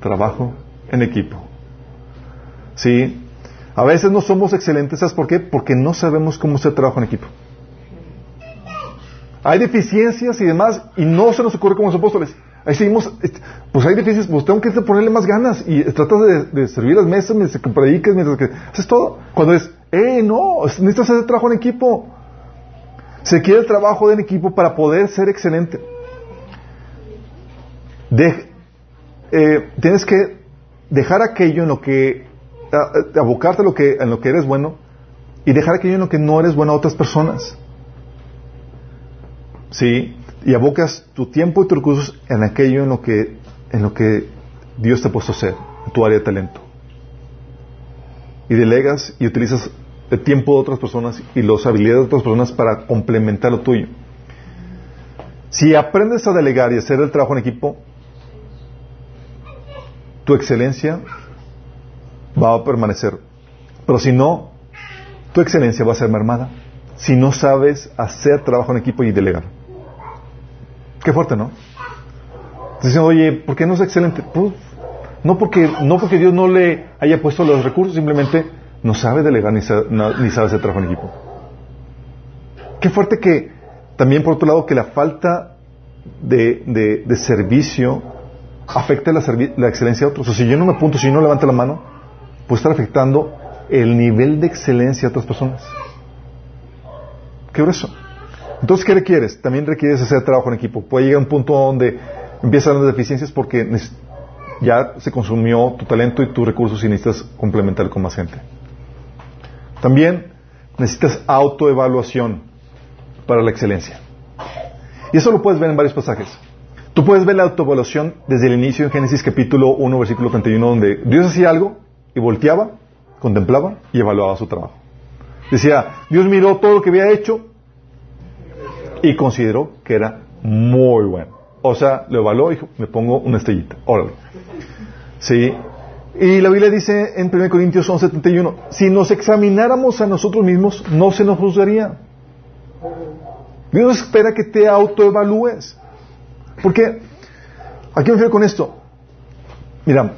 Trabajo en equipo. ¿Sí? A veces no somos excelentes, ¿sabes por qué? Porque no sabemos cómo hacer trabajo en equipo. Hay deficiencias y demás, y no se nos ocurre como los apóstoles. Ahí seguimos, pues hay deficiencias, pues tengo que ponerle más ganas y tratas de, servir las mesas mientras que predicas, mientras que haces todo. Cuando es, eh, no, necesitas hacer trabajo en equipo. Se quiere el trabajo en equipo para poder ser excelente. Eh, tienes que dejar aquello en lo que, abocarte lo que, en lo que eres bueno y dejar aquello en lo que no eres bueno a otras personas. ¿Sí? Y abocas tu tiempo y tus recursos en aquello en lo que, en lo que Dios te ha puesto a hacer, en tu área de talento. Y delegas y utilizas el tiempo de otras personas y las habilidades de otras personas para complementar lo tuyo. Si aprendes a delegar y hacer el trabajo en equipo, tu excelencia va a permanecer. Pero si no, tu excelencia va a ser mermada. Si no sabes hacer trabajo en equipo y delegar. Qué fuerte, ¿no? Dicen, oye, ¿por qué no es excelente? Pues, no, porque, no porque Dios no le haya puesto los recursos, simplemente no sabe delegar ni sabe, ni sabe hacer trabajo en equipo. Qué fuerte que también, por otro lado, que la falta de, de, servicio afecte la, la, excelencia de otros. O sea, si yo no me apunto, si yo no levanto la mano, puede estar afectando el nivel de excelencia de otras personas. Qué grueso. Entonces, ¿qué requieres? También requieres hacer trabajo en equipo. Puede llegar un punto donde empiezan las deficiencias porque ya se consumió tu talento y tus recursos y necesitas complementar con más gente. También necesitas autoevaluación para la excelencia. Y eso lo puedes ver en varios pasajes. Tú puedes ver la autoevaluación desde el inicio en Génesis capítulo 1, versículo 31, donde Dios hacía algo y volteaba, contemplaba y evaluaba su trabajo. Decía, Dios miró todo lo que había hecho y consideró que era muy bueno. O sea, lo evaluó y dijo, me pongo una estrellita. Órale. Sí. Y la Biblia dice en 1 Corintios 11:71, si nos examináramos a nosotros mismos, no se nos juzgaría. Dios espera que te autoevalúes. Porque, ¿a qué me refiero con esto? Mira,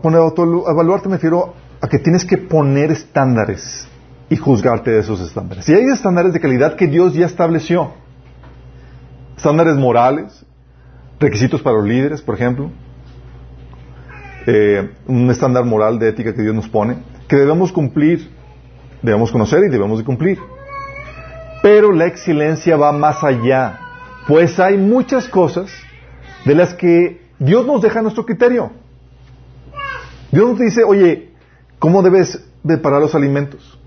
con autoevaluarte me refiero a que tienes que poner estándares y juzgarte de esos estándares. Y hay estándares de calidad que Dios ya estableció. Estándares morales, requisitos para los líderes, por ejemplo. Eh, un estándar moral de ética que Dios nos pone, que debemos cumplir, debemos conocer y debemos de cumplir. Pero la excelencia va más allá, pues hay muchas cosas de las que Dios nos deja nuestro criterio. Dios nos dice, oye, ¿cómo debes preparar los alimentos?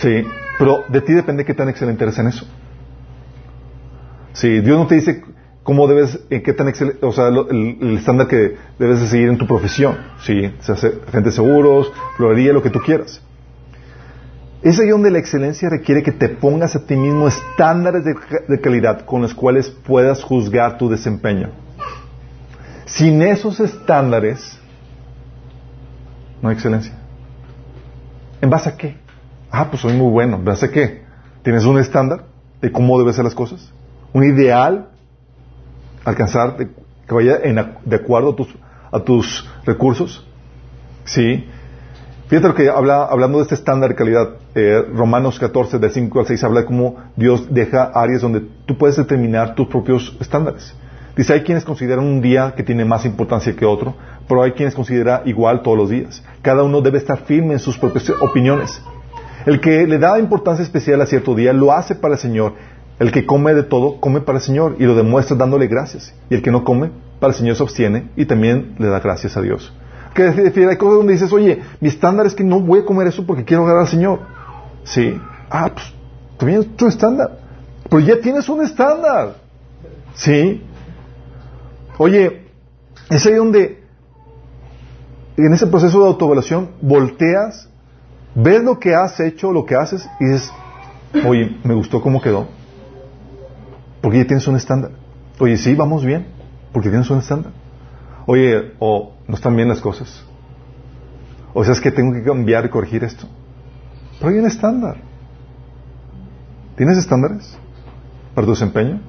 Sí, pero de ti depende qué tan excelente eres en eso. Sí, Dios no te dice cómo debes, en qué tan excelente, o sea, el, estándar que debes de seguir en tu profesión. Sí, se hace agentes seguros, florería, lo que tú quieras. Es ahí donde la excelencia requiere que te pongas a ti mismo estándares de, de calidad con los cuales puedas juzgar tu desempeño. Sin esos estándares, no hay excelencia. ¿En base a qué? Ah, pues soy muy bueno. ¿Ves qué? ¿Tienes un estándar de cómo deben ser las cosas? ¿Un ideal? ¿Alcanzar que vaya de acuerdo a tus, a tus recursos? Sí. Fíjate lo que habla, hablando de este estándar de calidad, eh, Romanos 14, del 5 al 6, habla de cómo Dios deja áreas donde tú puedes determinar tus propios estándares. Dice, hay quienes consideran un día que tiene más importancia que otro, pero hay quienes consideran igual todos los días. Cada uno debe estar firme en sus propias opiniones. El que le da importancia especial a cierto día lo hace para el Señor. El que come de todo, come para el Señor y lo demuestra dándole gracias. Y el que no come, para el Señor se abstiene y también le da gracias a Dios. Que hay cosas donde dices, oye, mi estándar es que no voy a comer eso porque quiero agradar al Señor. Sí. Ah, pues, también es tu estándar. Pero ya tienes un estándar. Sí. Oye, es ahí donde, en ese proceso de autoevaluación, volteas ves lo que has hecho, lo que haces, y dices, oye, me gustó cómo quedó. Porque ya tienes un estándar. Oye, sí, vamos bien, porque tienes un estándar. Oye, o no están bien las cosas. O sea, es que tengo que cambiar y corregir esto. Pero hay un estándar. ¿Tienes estándares para tu desempeño?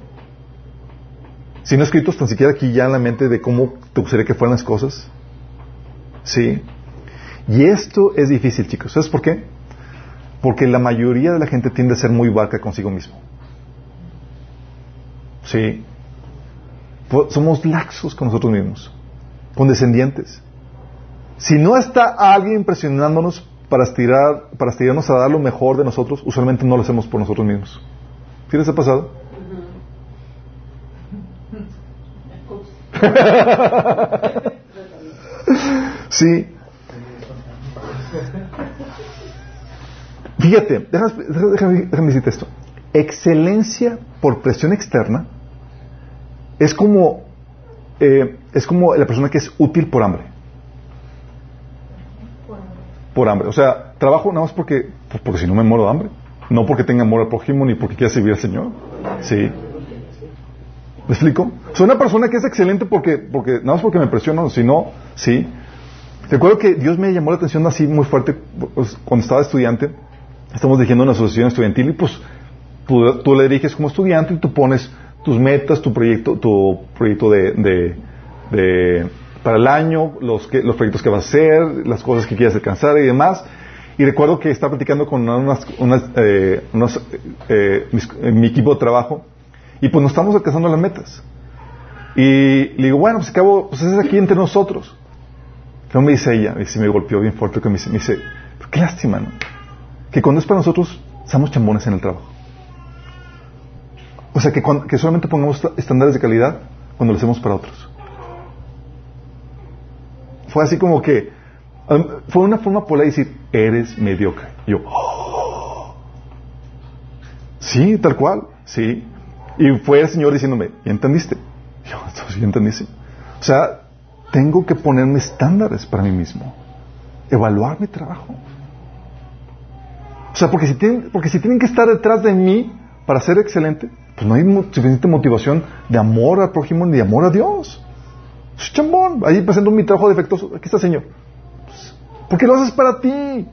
Si no escritos tan siquiera aquí ya en la mente de cómo te gustaría que fueran las cosas. Sí. Y esto es difícil, chicos. ¿Sabes por qué? Porque la mayoría de la gente tiende a ser muy vaca consigo mismo. Sí. Somos laxos con nosotros mismos, condescendientes. Si no está alguien impresionándonos para estirar, para estirarnos a dar lo mejor de nosotros, usualmente no lo hacemos por nosotros mismos. ¿Sí les ha pasado? sí. Fíjate, déjame, decirte esto. Excelencia por presión externa es como, eh, es como la persona que es útil por hambre. Por hambre. O sea, trabajo nada más porque, pues porque si no me muero de hambre. No porque tenga amor al prójimo ni porque quiera servir al Señor. Sí. ¿Me explico? Soy una persona que es excelente porque, porque nada más porque me presiono, si no, sí. Recuerdo que Dios me llamó la atención así muy fuerte pues, cuando estaba estudiante. Estamos dirigiendo una asociación estudiantil y pues tú, le diriges como estudiante y tú pones tus metas, tu proyecto, tu proyecto de, de, para el año, los, que, los proyectos que vas a hacer, las cosas que quieres alcanzar y demás. Y recuerdo que estaba platicando con unas, unas, eh, eh, mi equipo de trabajo y pues nos estamos alcanzando las metas. Y le digo, bueno, pues acabo, pues es aquí entre nosotros. ¿Qué me dice ella? Y se me golpeó bien fuerte que me dice, me dice qué lástima, ¿no? Que cuando es para nosotros, somos chambones en el trabajo. O sea, que, que solamente pongamos estándares de calidad cuando lo hacemos para otros. Fue así como que, fue una forma polar de decir, eres mediocre. Y yo, oh". sí, tal cual, sí. Y fue el Señor diciéndome, ¿ya entendiste? Yo, ¿ya entendí? O sea, tengo que ponerme estándares para mí mismo. Evaluar mi trabajo. O sea, porque si tienen, porque si tienen que estar detrás de mí para ser excelente, pues no hay suficiente motivación de amor al prójimo ni de amor a Dios. Es chambón. Ahí presento mi trabajo defectuoso. Aquí está, Señor. Pues, porque lo haces para ti.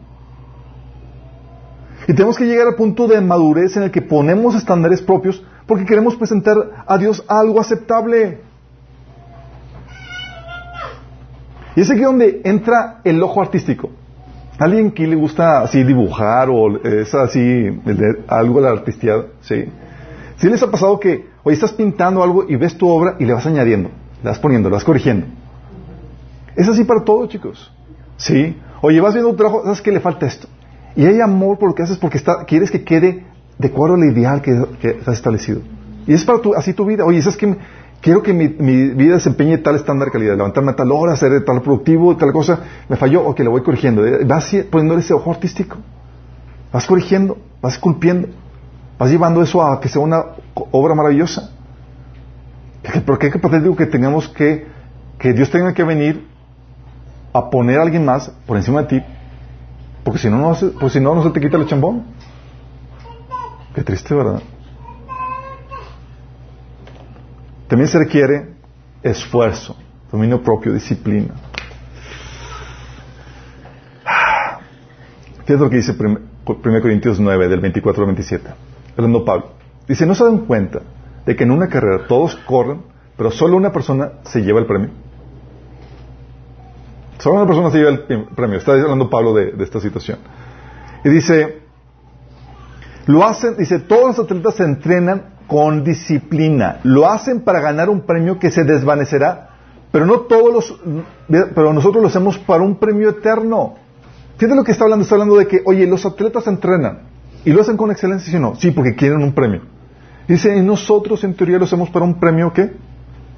Y tenemos que llegar al punto de madurez en el que ponemos estándares propios porque queremos presentar a Dios algo aceptable. Y es aquí donde entra el ojo artístico. ¿Alguien que le gusta así dibujar o es así algo de la artistía? ¿Sí? ¿Sí les ha pasado que hoy estás pintando algo y ves tu obra y le vas añadiendo, le vas poniendo, le vas corrigiendo? Es así para todo, chicos. ¿Sí? Oye, vas viendo un trabajo, ¿sabes que le falta esto? Y hay amor por lo que haces porque está, quieres que quede de acuerdo al ideal que, que has establecido. Y es para tu, así tu vida. Oye, ¿sabes que quiero que mi, vida desempeñe tal estándar de calidad, levantarme a tal hora, ser tal productivo, tal cosa, me falló, ok, lo voy corrigiendo. Vas poniendo ese ojo artístico, vas corrigiendo, vas esculpiendo, vas llevando eso a que sea una obra maravillosa. ¿Por qué digo que tengamos que, que Dios tenga que venir a poner a alguien más por encima de ti? Porque si no, no, pues si no, no se te quita el chambón. Qué triste, ¿verdad? También se requiere esfuerzo, dominio propio, disciplina. Fíjate lo que dice 1 Corintios 9, del 24 al 27. Hablando Pablo. Dice, ¿no se dan cuenta de que en una carrera todos corren, pero solo una persona se lleva el premio? Solo una persona se lleva el premio. Está hablando Pablo de, de esta situación. Y dice, lo hacen, dice, todos los atletas se entrenan con disciplina. Lo hacen para ganar un premio que se desvanecerá, pero no todos los, pero nosotros lo hacemos para un premio eterno. Fíjate lo que está hablando, está hablando de que, oye, los atletas entrenan y lo hacen con excelencia, ¿sí no? Sí, porque quieren un premio. Dice, y nosotros en teoría lo hacemos para un premio, ¿qué?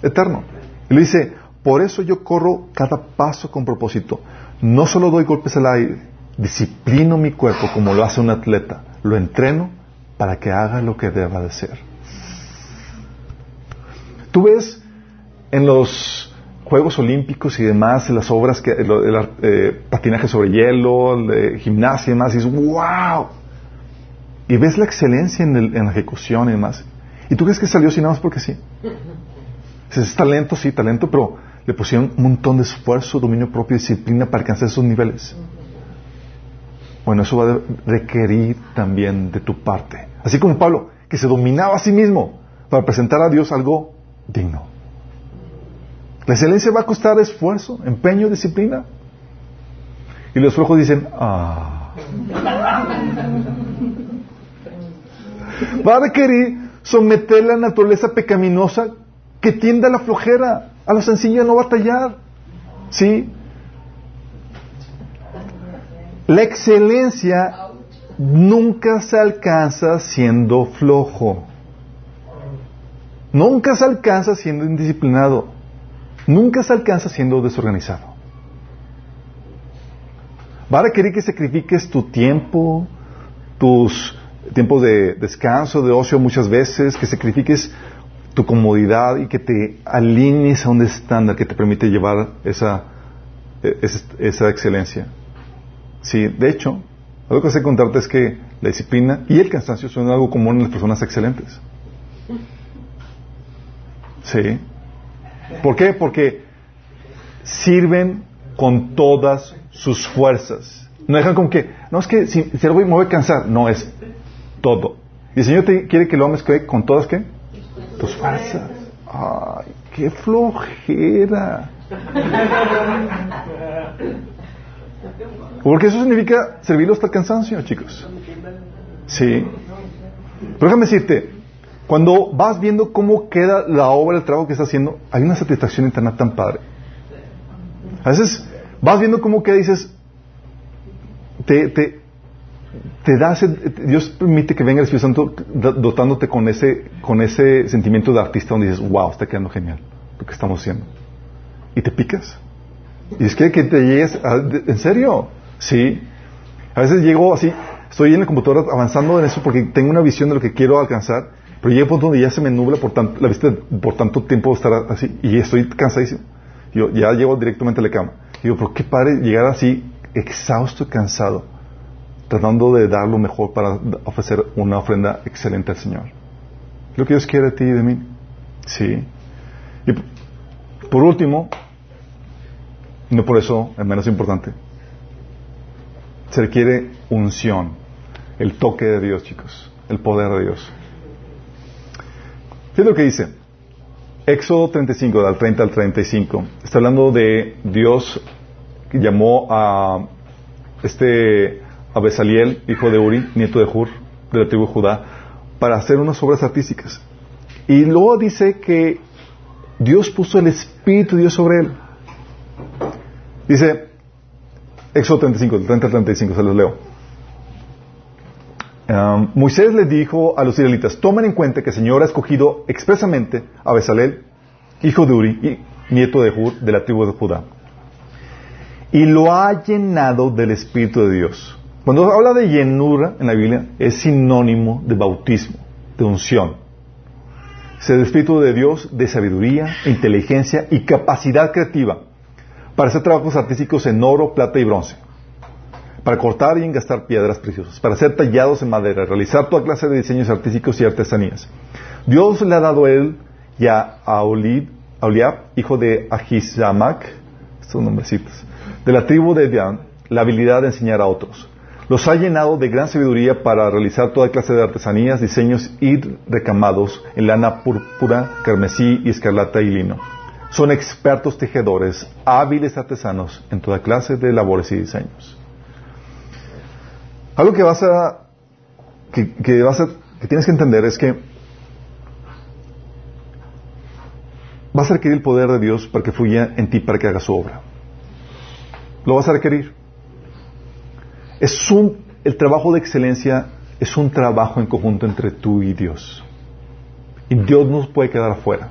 Eterno. Y le dice, por eso yo corro cada paso con propósito. No solo doy golpes al aire, disciplino mi cuerpo como lo hace un atleta lo entreno para que haga lo que deba de ser. Tú ves en los Juegos Olímpicos y demás, en las obras, que, el, eh, patinaje sobre hielo, de gimnasia y demás, y dices, wow. Y ves la excelencia en, la ejecución y demás. ¿Y tú crees que salió así nada más porque sí? Es talento, sí, talento, pero le pusieron un montón de esfuerzo, dominio propio y disciplina para alcanzar esos niveles. Bueno, eso va a requerir también de tu parte. Así como Pablo, que se dominaba a sí mismo para presentar a Dios algo digno. La excelencia va a costar esfuerzo, empeño, disciplina. Y los flojos dicen, ah. Va a requerir someter la naturaleza pecaminosa que tiende a la flojera, a la sencilla no batallar. ¿Sí? La excelencia nunca se alcanza siendo flojo. Nunca se alcanza siendo indisciplinado. Nunca se alcanza siendo desorganizado. Va a requerir que sacrifiques tu tiempo, tus tiempos de descanso, de ocio muchas veces, que sacrifiques tu comodidad y que te alinees a un estándar que te permite llevar esa, esa, excelencia. Sí, de hecho, algo que sé contarte es que la disciplina y el cansancio son algo común en las personas excelentes. Sí. ¿Por qué? Porque sirven con todas sus fuerzas. No dejan como que, no es que si, si algo me voy a cansar, no es todo. Y el Señor te quiere que lo ames con todas qué? Tus fuerzas. Ay, qué flojera. Porque eso significa servirlo hasta el cansancio, chicos. Sí. Pero déjame decirte, cuando vas viendo cómo queda la obra, el trabajo que estás haciendo, hay una satisfacción interna tan padre. A veces vas viendo cómo queda y dices, te, te, te da Dios permite que venga el Espíritu Santo dotándote con ese, con ese sentimiento de artista donde dices, wow, está quedando genial lo que estamos haciendo. Y te picas. Y es que, que te llegues, ¿en serio? Sí. A veces llego así, estoy en la computadora avanzando en eso porque tengo una visión de lo que quiero alcanzar, pero llega un punto donde ya se me nubla por tanto, la por tanto tiempo estar así y estoy cansadísimo. Yo ya llego directamente a la cama. Digo, pero qué padre llegar así exhausto y cansado tratando de dar lo mejor para ofrecer una ofrenda excelente al Señor. Lo que Dios quiere de ti y de mí. Sí. Y por último, no por eso el menos importante, se requiere unción, el toque de Dios, chicos, el poder de Dios. ¿Qué es lo que dice? Éxodo 35, del 30 al 35. Está hablando de Dios que llamó a este a Besaliel, hijo de Uri, nieto de Hur, de la tribu de Judá, para hacer unas obras artísticas. Y luego dice que Dios puso el Espíritu de Dios sobre él. Dice, Éxodo 35, 30 35, se los leo. Moisés le dijo a los israelitas, tomen en cuenta que el Señor ha escogido expresamente a Besalel, hijo de Uri, y nieto de Hur, de la tribu de Judá, y lo ha llenado del Espíritu de Dios cuando habla de llenura en la Biblia, es sinónimo de bautismo, de unción. Es el Espíritu de Dios de sabiduría, inteligencia y capacidad creativa para hacer trabajos artísticos en oro, plata y bronce, para cortar y engastar piedras preciosas, para ser tallados en madera, realizar toda clase de diseños artísticos y artesanías. Dios le ha dado a él y a Auliab, hijo de Ahisamac, estos nombrecitos, de la tribu de Dian, la habilidad de enseñar a otros los ha llenado de gran sabiduría para realizar toda clase de artesanías, diseños y recamados en lana púrpura, carmesí y escarlata y lino. Son expertos tejedores, hábiles artesanos en toda clase de labores y diseños. Algo que vas a que, vas a, que tienes que entender es que vas a requerir el poder de Dios para que fluya en ti para que haga su obra. Lo vas a requerir. Es un, el trabajo de excelencia es un trabajo en conjunto entre tú y Dios. Y Dios no puede quedar afuera.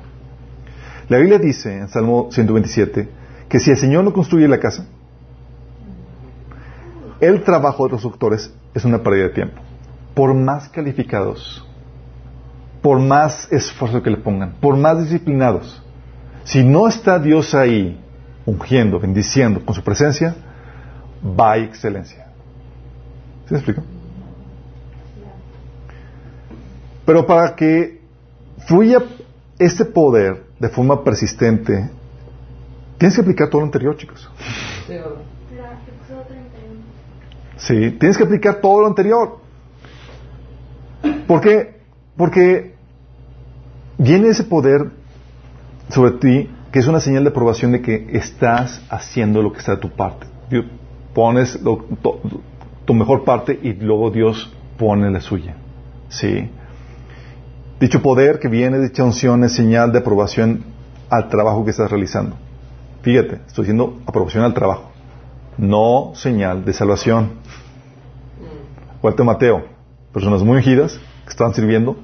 La Biblia dice en Salmo 127 que si el Señor no construye la casa, el trabajo de los doctores es una pérdida de tiempo. Por más calificados, por más esfuerzo que le pongan, por más disciplinados, si no está Dios ahí ungiendo, bendiciendo con su presencia, va a excelencia. ¿Sí me explico? Pero para que fluya este poder de forma persistente, tienes que aplicar todo lo anterior, chicos. Sí, ¿verdad? La Éxodo 31. Sí, tienes que aplicar todo lo anterior. ¿Por qué? Porque viene ese poder sobre ti que es una señal de aprobación de que estás haciendo lo que está de tu parte. Pones lo- tu mejor parte y luego Dios pone la suya. Sí. Dicho poder que viene, dicha unción es señal de aprobación al trabajo que estás realizando. Fíjate, estoy diciendo aprobación al trabajo, no señal de salvación. Cuarto Mateo, personas muy ungidas que estaban sirviendo,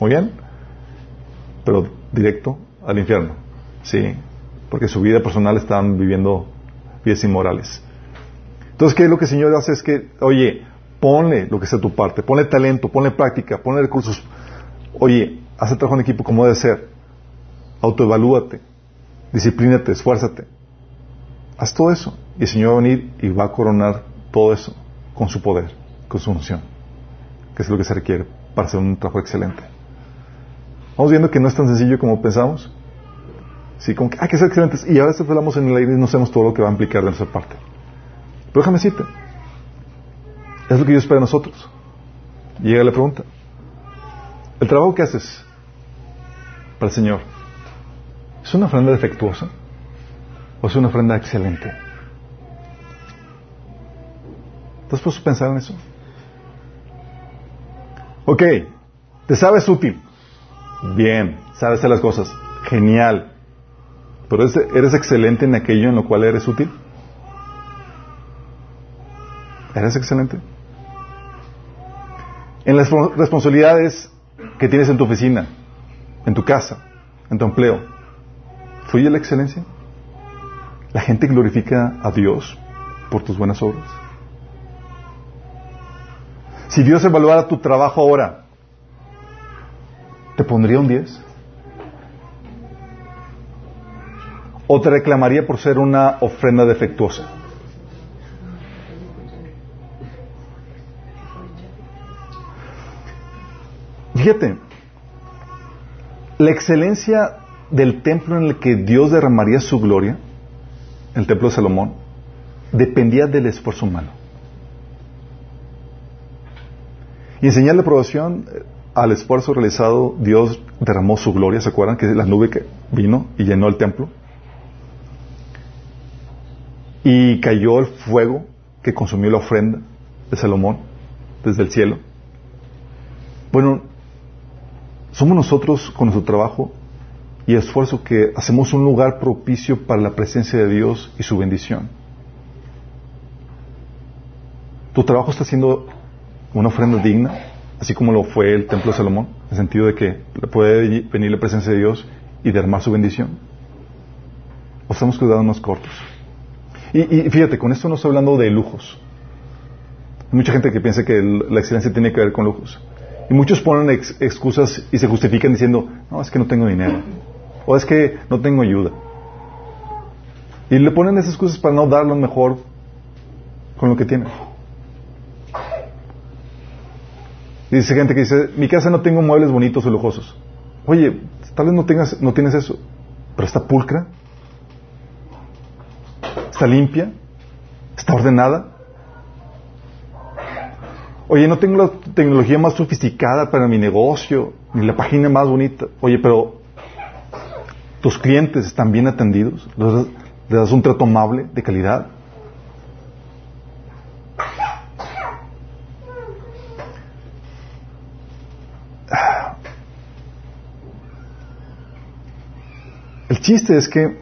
muy bien, pero directo al infierno, sí, porque su vida personal estaban viviendo vidas inmorales. Entonces, ¿qué es lo que el Señor hace? Es que, oye, ponle lo que sea tu parte, ponle talento, ponle práctica, ponle recursos. Oye, haz el trabajo en equipo como debe ser. Autoevalúate, disciplínate, esfuérzate. Haz todo eso. Y el Señor va a venir y va a coronar todo eso con su poder, su unción, que es lo que se requiere para hacer un trabajo excelente. Vamos viendo que no es tan sencillo como pensamos. Sí, como que hay que ser excelentes. Y a veces hablamos en el aire y no sabemos todo lo que va a implicar de nuestra parte. Pero déjame decirte, es lo que Dios espera de nosotros. Llega la pregunta. ¿El trabajo que haces para el Señor es una ofrenda defectuosa o es una ofrenda excelente? ¿Estás puesto a pensar en eso? Ok, ¿te sabes útil? Bien, sabes hacer las cosas. Genial. ¿Pero eres, excelente en aquello en lo cual eres útil? ¿Eres excelente? En las responsabilidades que tienes en tu oficina, en tu casa, en tu empleo, ¿fluye la excelencia? ¿La gente glorifica a Dios por tus buenas obras? Si Dios evaluara tu trabajo ahora, ¿te pondría un 10? ¿O te reclamaría por ser una ofrenda defectuosa? Fíjate, la excelencia del templo en el que Dios derramaría su gloria, el templo de Salomón, dependía del esfuerzo humano. Y en señal de aprobación eh, al esfuerzo realizado, Dios derramó su gloria. ¿Se acuerdan que la nube que vino y llenó el templo? Y cayó el fuego que consumió la ofrenda de Salomón desde el cielo. Bueno, somos nosotros con nuestro trabajo y esfuerzo que hacemos un lugar propicio para la presencia de Dios y su bendición. Tu trabajo está siendo una ofrenda digna, así como lo fue el templo de Salomón, en el sentido de que puede venir la presencia de Dios y derramar su bendición. O estamos quedándonos cortos. Y, fíjate, con esto no estoy hablando de lujos. Hay mucha gente que piensa que la excelencia tiene que ver con lujos. Y muchos ponen ex- excusas y se justifican diciendo, no, es que no tengo dinero. O es que no tengo ayuda. Y le ponen esas excusas para no dar lo mejor con lo que tienen. Y dice gente que dice, mi casa no tengo muebles bonitos o lujosos. Oye, tal vez no tengas, no tienes eso, pero está pulcra, está limpia, está ordenada. Oye, no tengo la tecnología más sofisticada para mi negocio, ni la página más bonita. Oye, pero tus clientes están bien atendidos, les das, un trato amable, de calidad. Chiste es que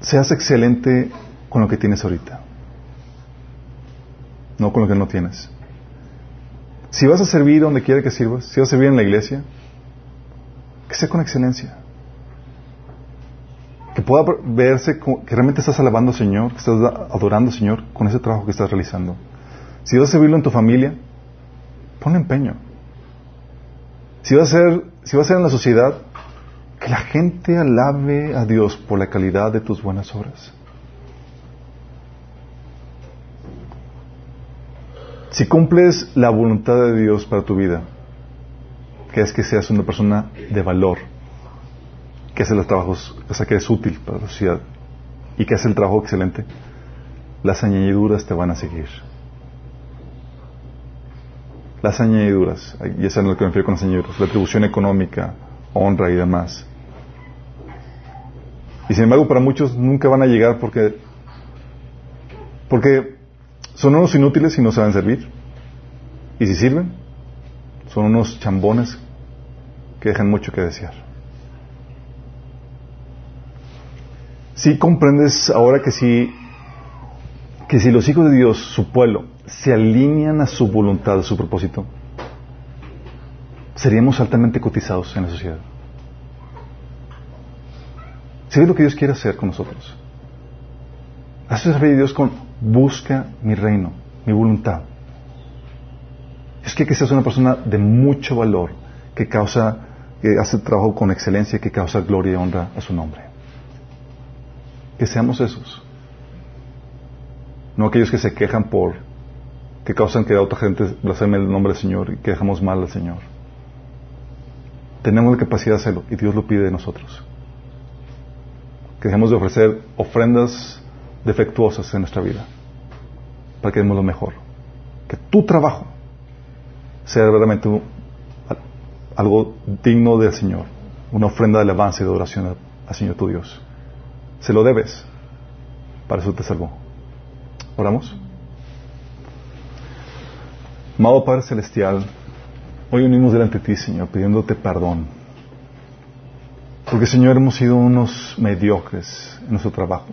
seas excelente con lo que tienes ahorita, no con lo que no tienes. Si vas a servir donde quiera que sirvas, si vas a servir en la iglesia, que sea con excelencia. Que pueda verse que realmente estás alabando al Señor, que estás adorando al Señor con ese trabajo que estás realizando. Si vas a servirlo en tu familia, ponle empeño. Si vas a ser, si vas a ser en la sociedad, que la gente alabe a Dios por la calidad de tus buenas obras. Si cumples la voluntad de Dios para tu vida, que es que seas una persona de valor, que hace los trabajos, o sea, que es útil para la sociedad y que hace el trabajo excelente, las añadiduras te van a seguir. Las añadiduras, y eso es lo que me refiero con las añadiduras, la atribución económica, honra y demás. Y sin embargo, para muchos nunca van a llegar porque, porque son unos inútiles y no saben servir. Y si sirven, son unos chambones que dejan mucho que desear. Si comprendes ahora que si, que si los hijos de Dios, su pueblo, se alinean a su voluntad, a su propósito, seríamos altamente cotizados en la sociedad. ¿Sabes lo que Dios quiere hacer con nosotros? Hace servir a Dios con busca mi reino, mi voluntad. Es que que seas una persona de mucho valor, que causa, que hace trabajo con excelencia, que causa gloria y honra a su nombre. Que seamos esos. No aquellos que se quejan por, que causan que otra gente blasfeme el nombre del Señor y que dejamos mal al Señor. Tenemos la capacidad de hacerlo y Dios lo pide de nosotros. Que dejemos de ofrecer ofrendas defectuosas en nuestra vida para que demos lo mejor. Que tu trabajo sea verdaderamente algo digno del Señor, una ofrenda de alabanza y de adoración al Señor tu Dios. Se lo debes, para eso te salvó. ¿Oramos? Amado Padre Celestial, hoy unimos delante de ti, Señor, pidiéndote perdón. Porque, Señor, hemos sido unos mediocres en nuestro trabajo.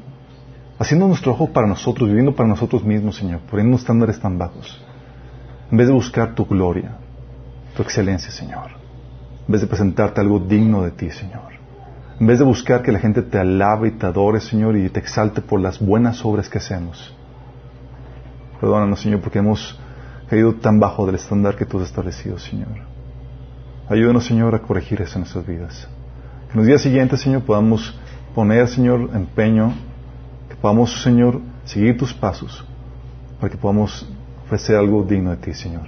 Haciendo nuestro trabajo para nosotros, viviendo para nosotros mismos, Señor, poniendo estándares tan bajos. En vez de buscar tu gloria, tu excelencia, Señor. En vez de presentarte algo digno de ti, Señor. En vez de buscar que la gente te alabe y te adore, Señor, y te exalte por las buenas obras que hacemos. Perdónanos, Señor, porque hemos caído tan bajo del estándar que tú has establecido, Señor. Ayúdanos, Señor, a corregir eso en nuestras vidas. Que en los días siguientes, Señor, podamos poner, Señor, empeño, que podamos, Señor, seguir tus pasos, para que podamos ofrecer algo digno de ti, Señor.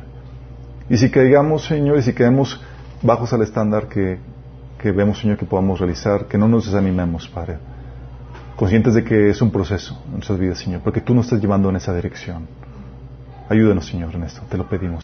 Y si caigamos, Señor, y si caemos bajos al estándar que, que vemos, Señor, que podamos realizar, que no nos desanimemos, Padre. Conscientes de que es un proceso en nuestras vidas, Señor, porque tú nos estás llevando en esa dirección. Ayúdanos, Señor, en esto, te lo pedimos.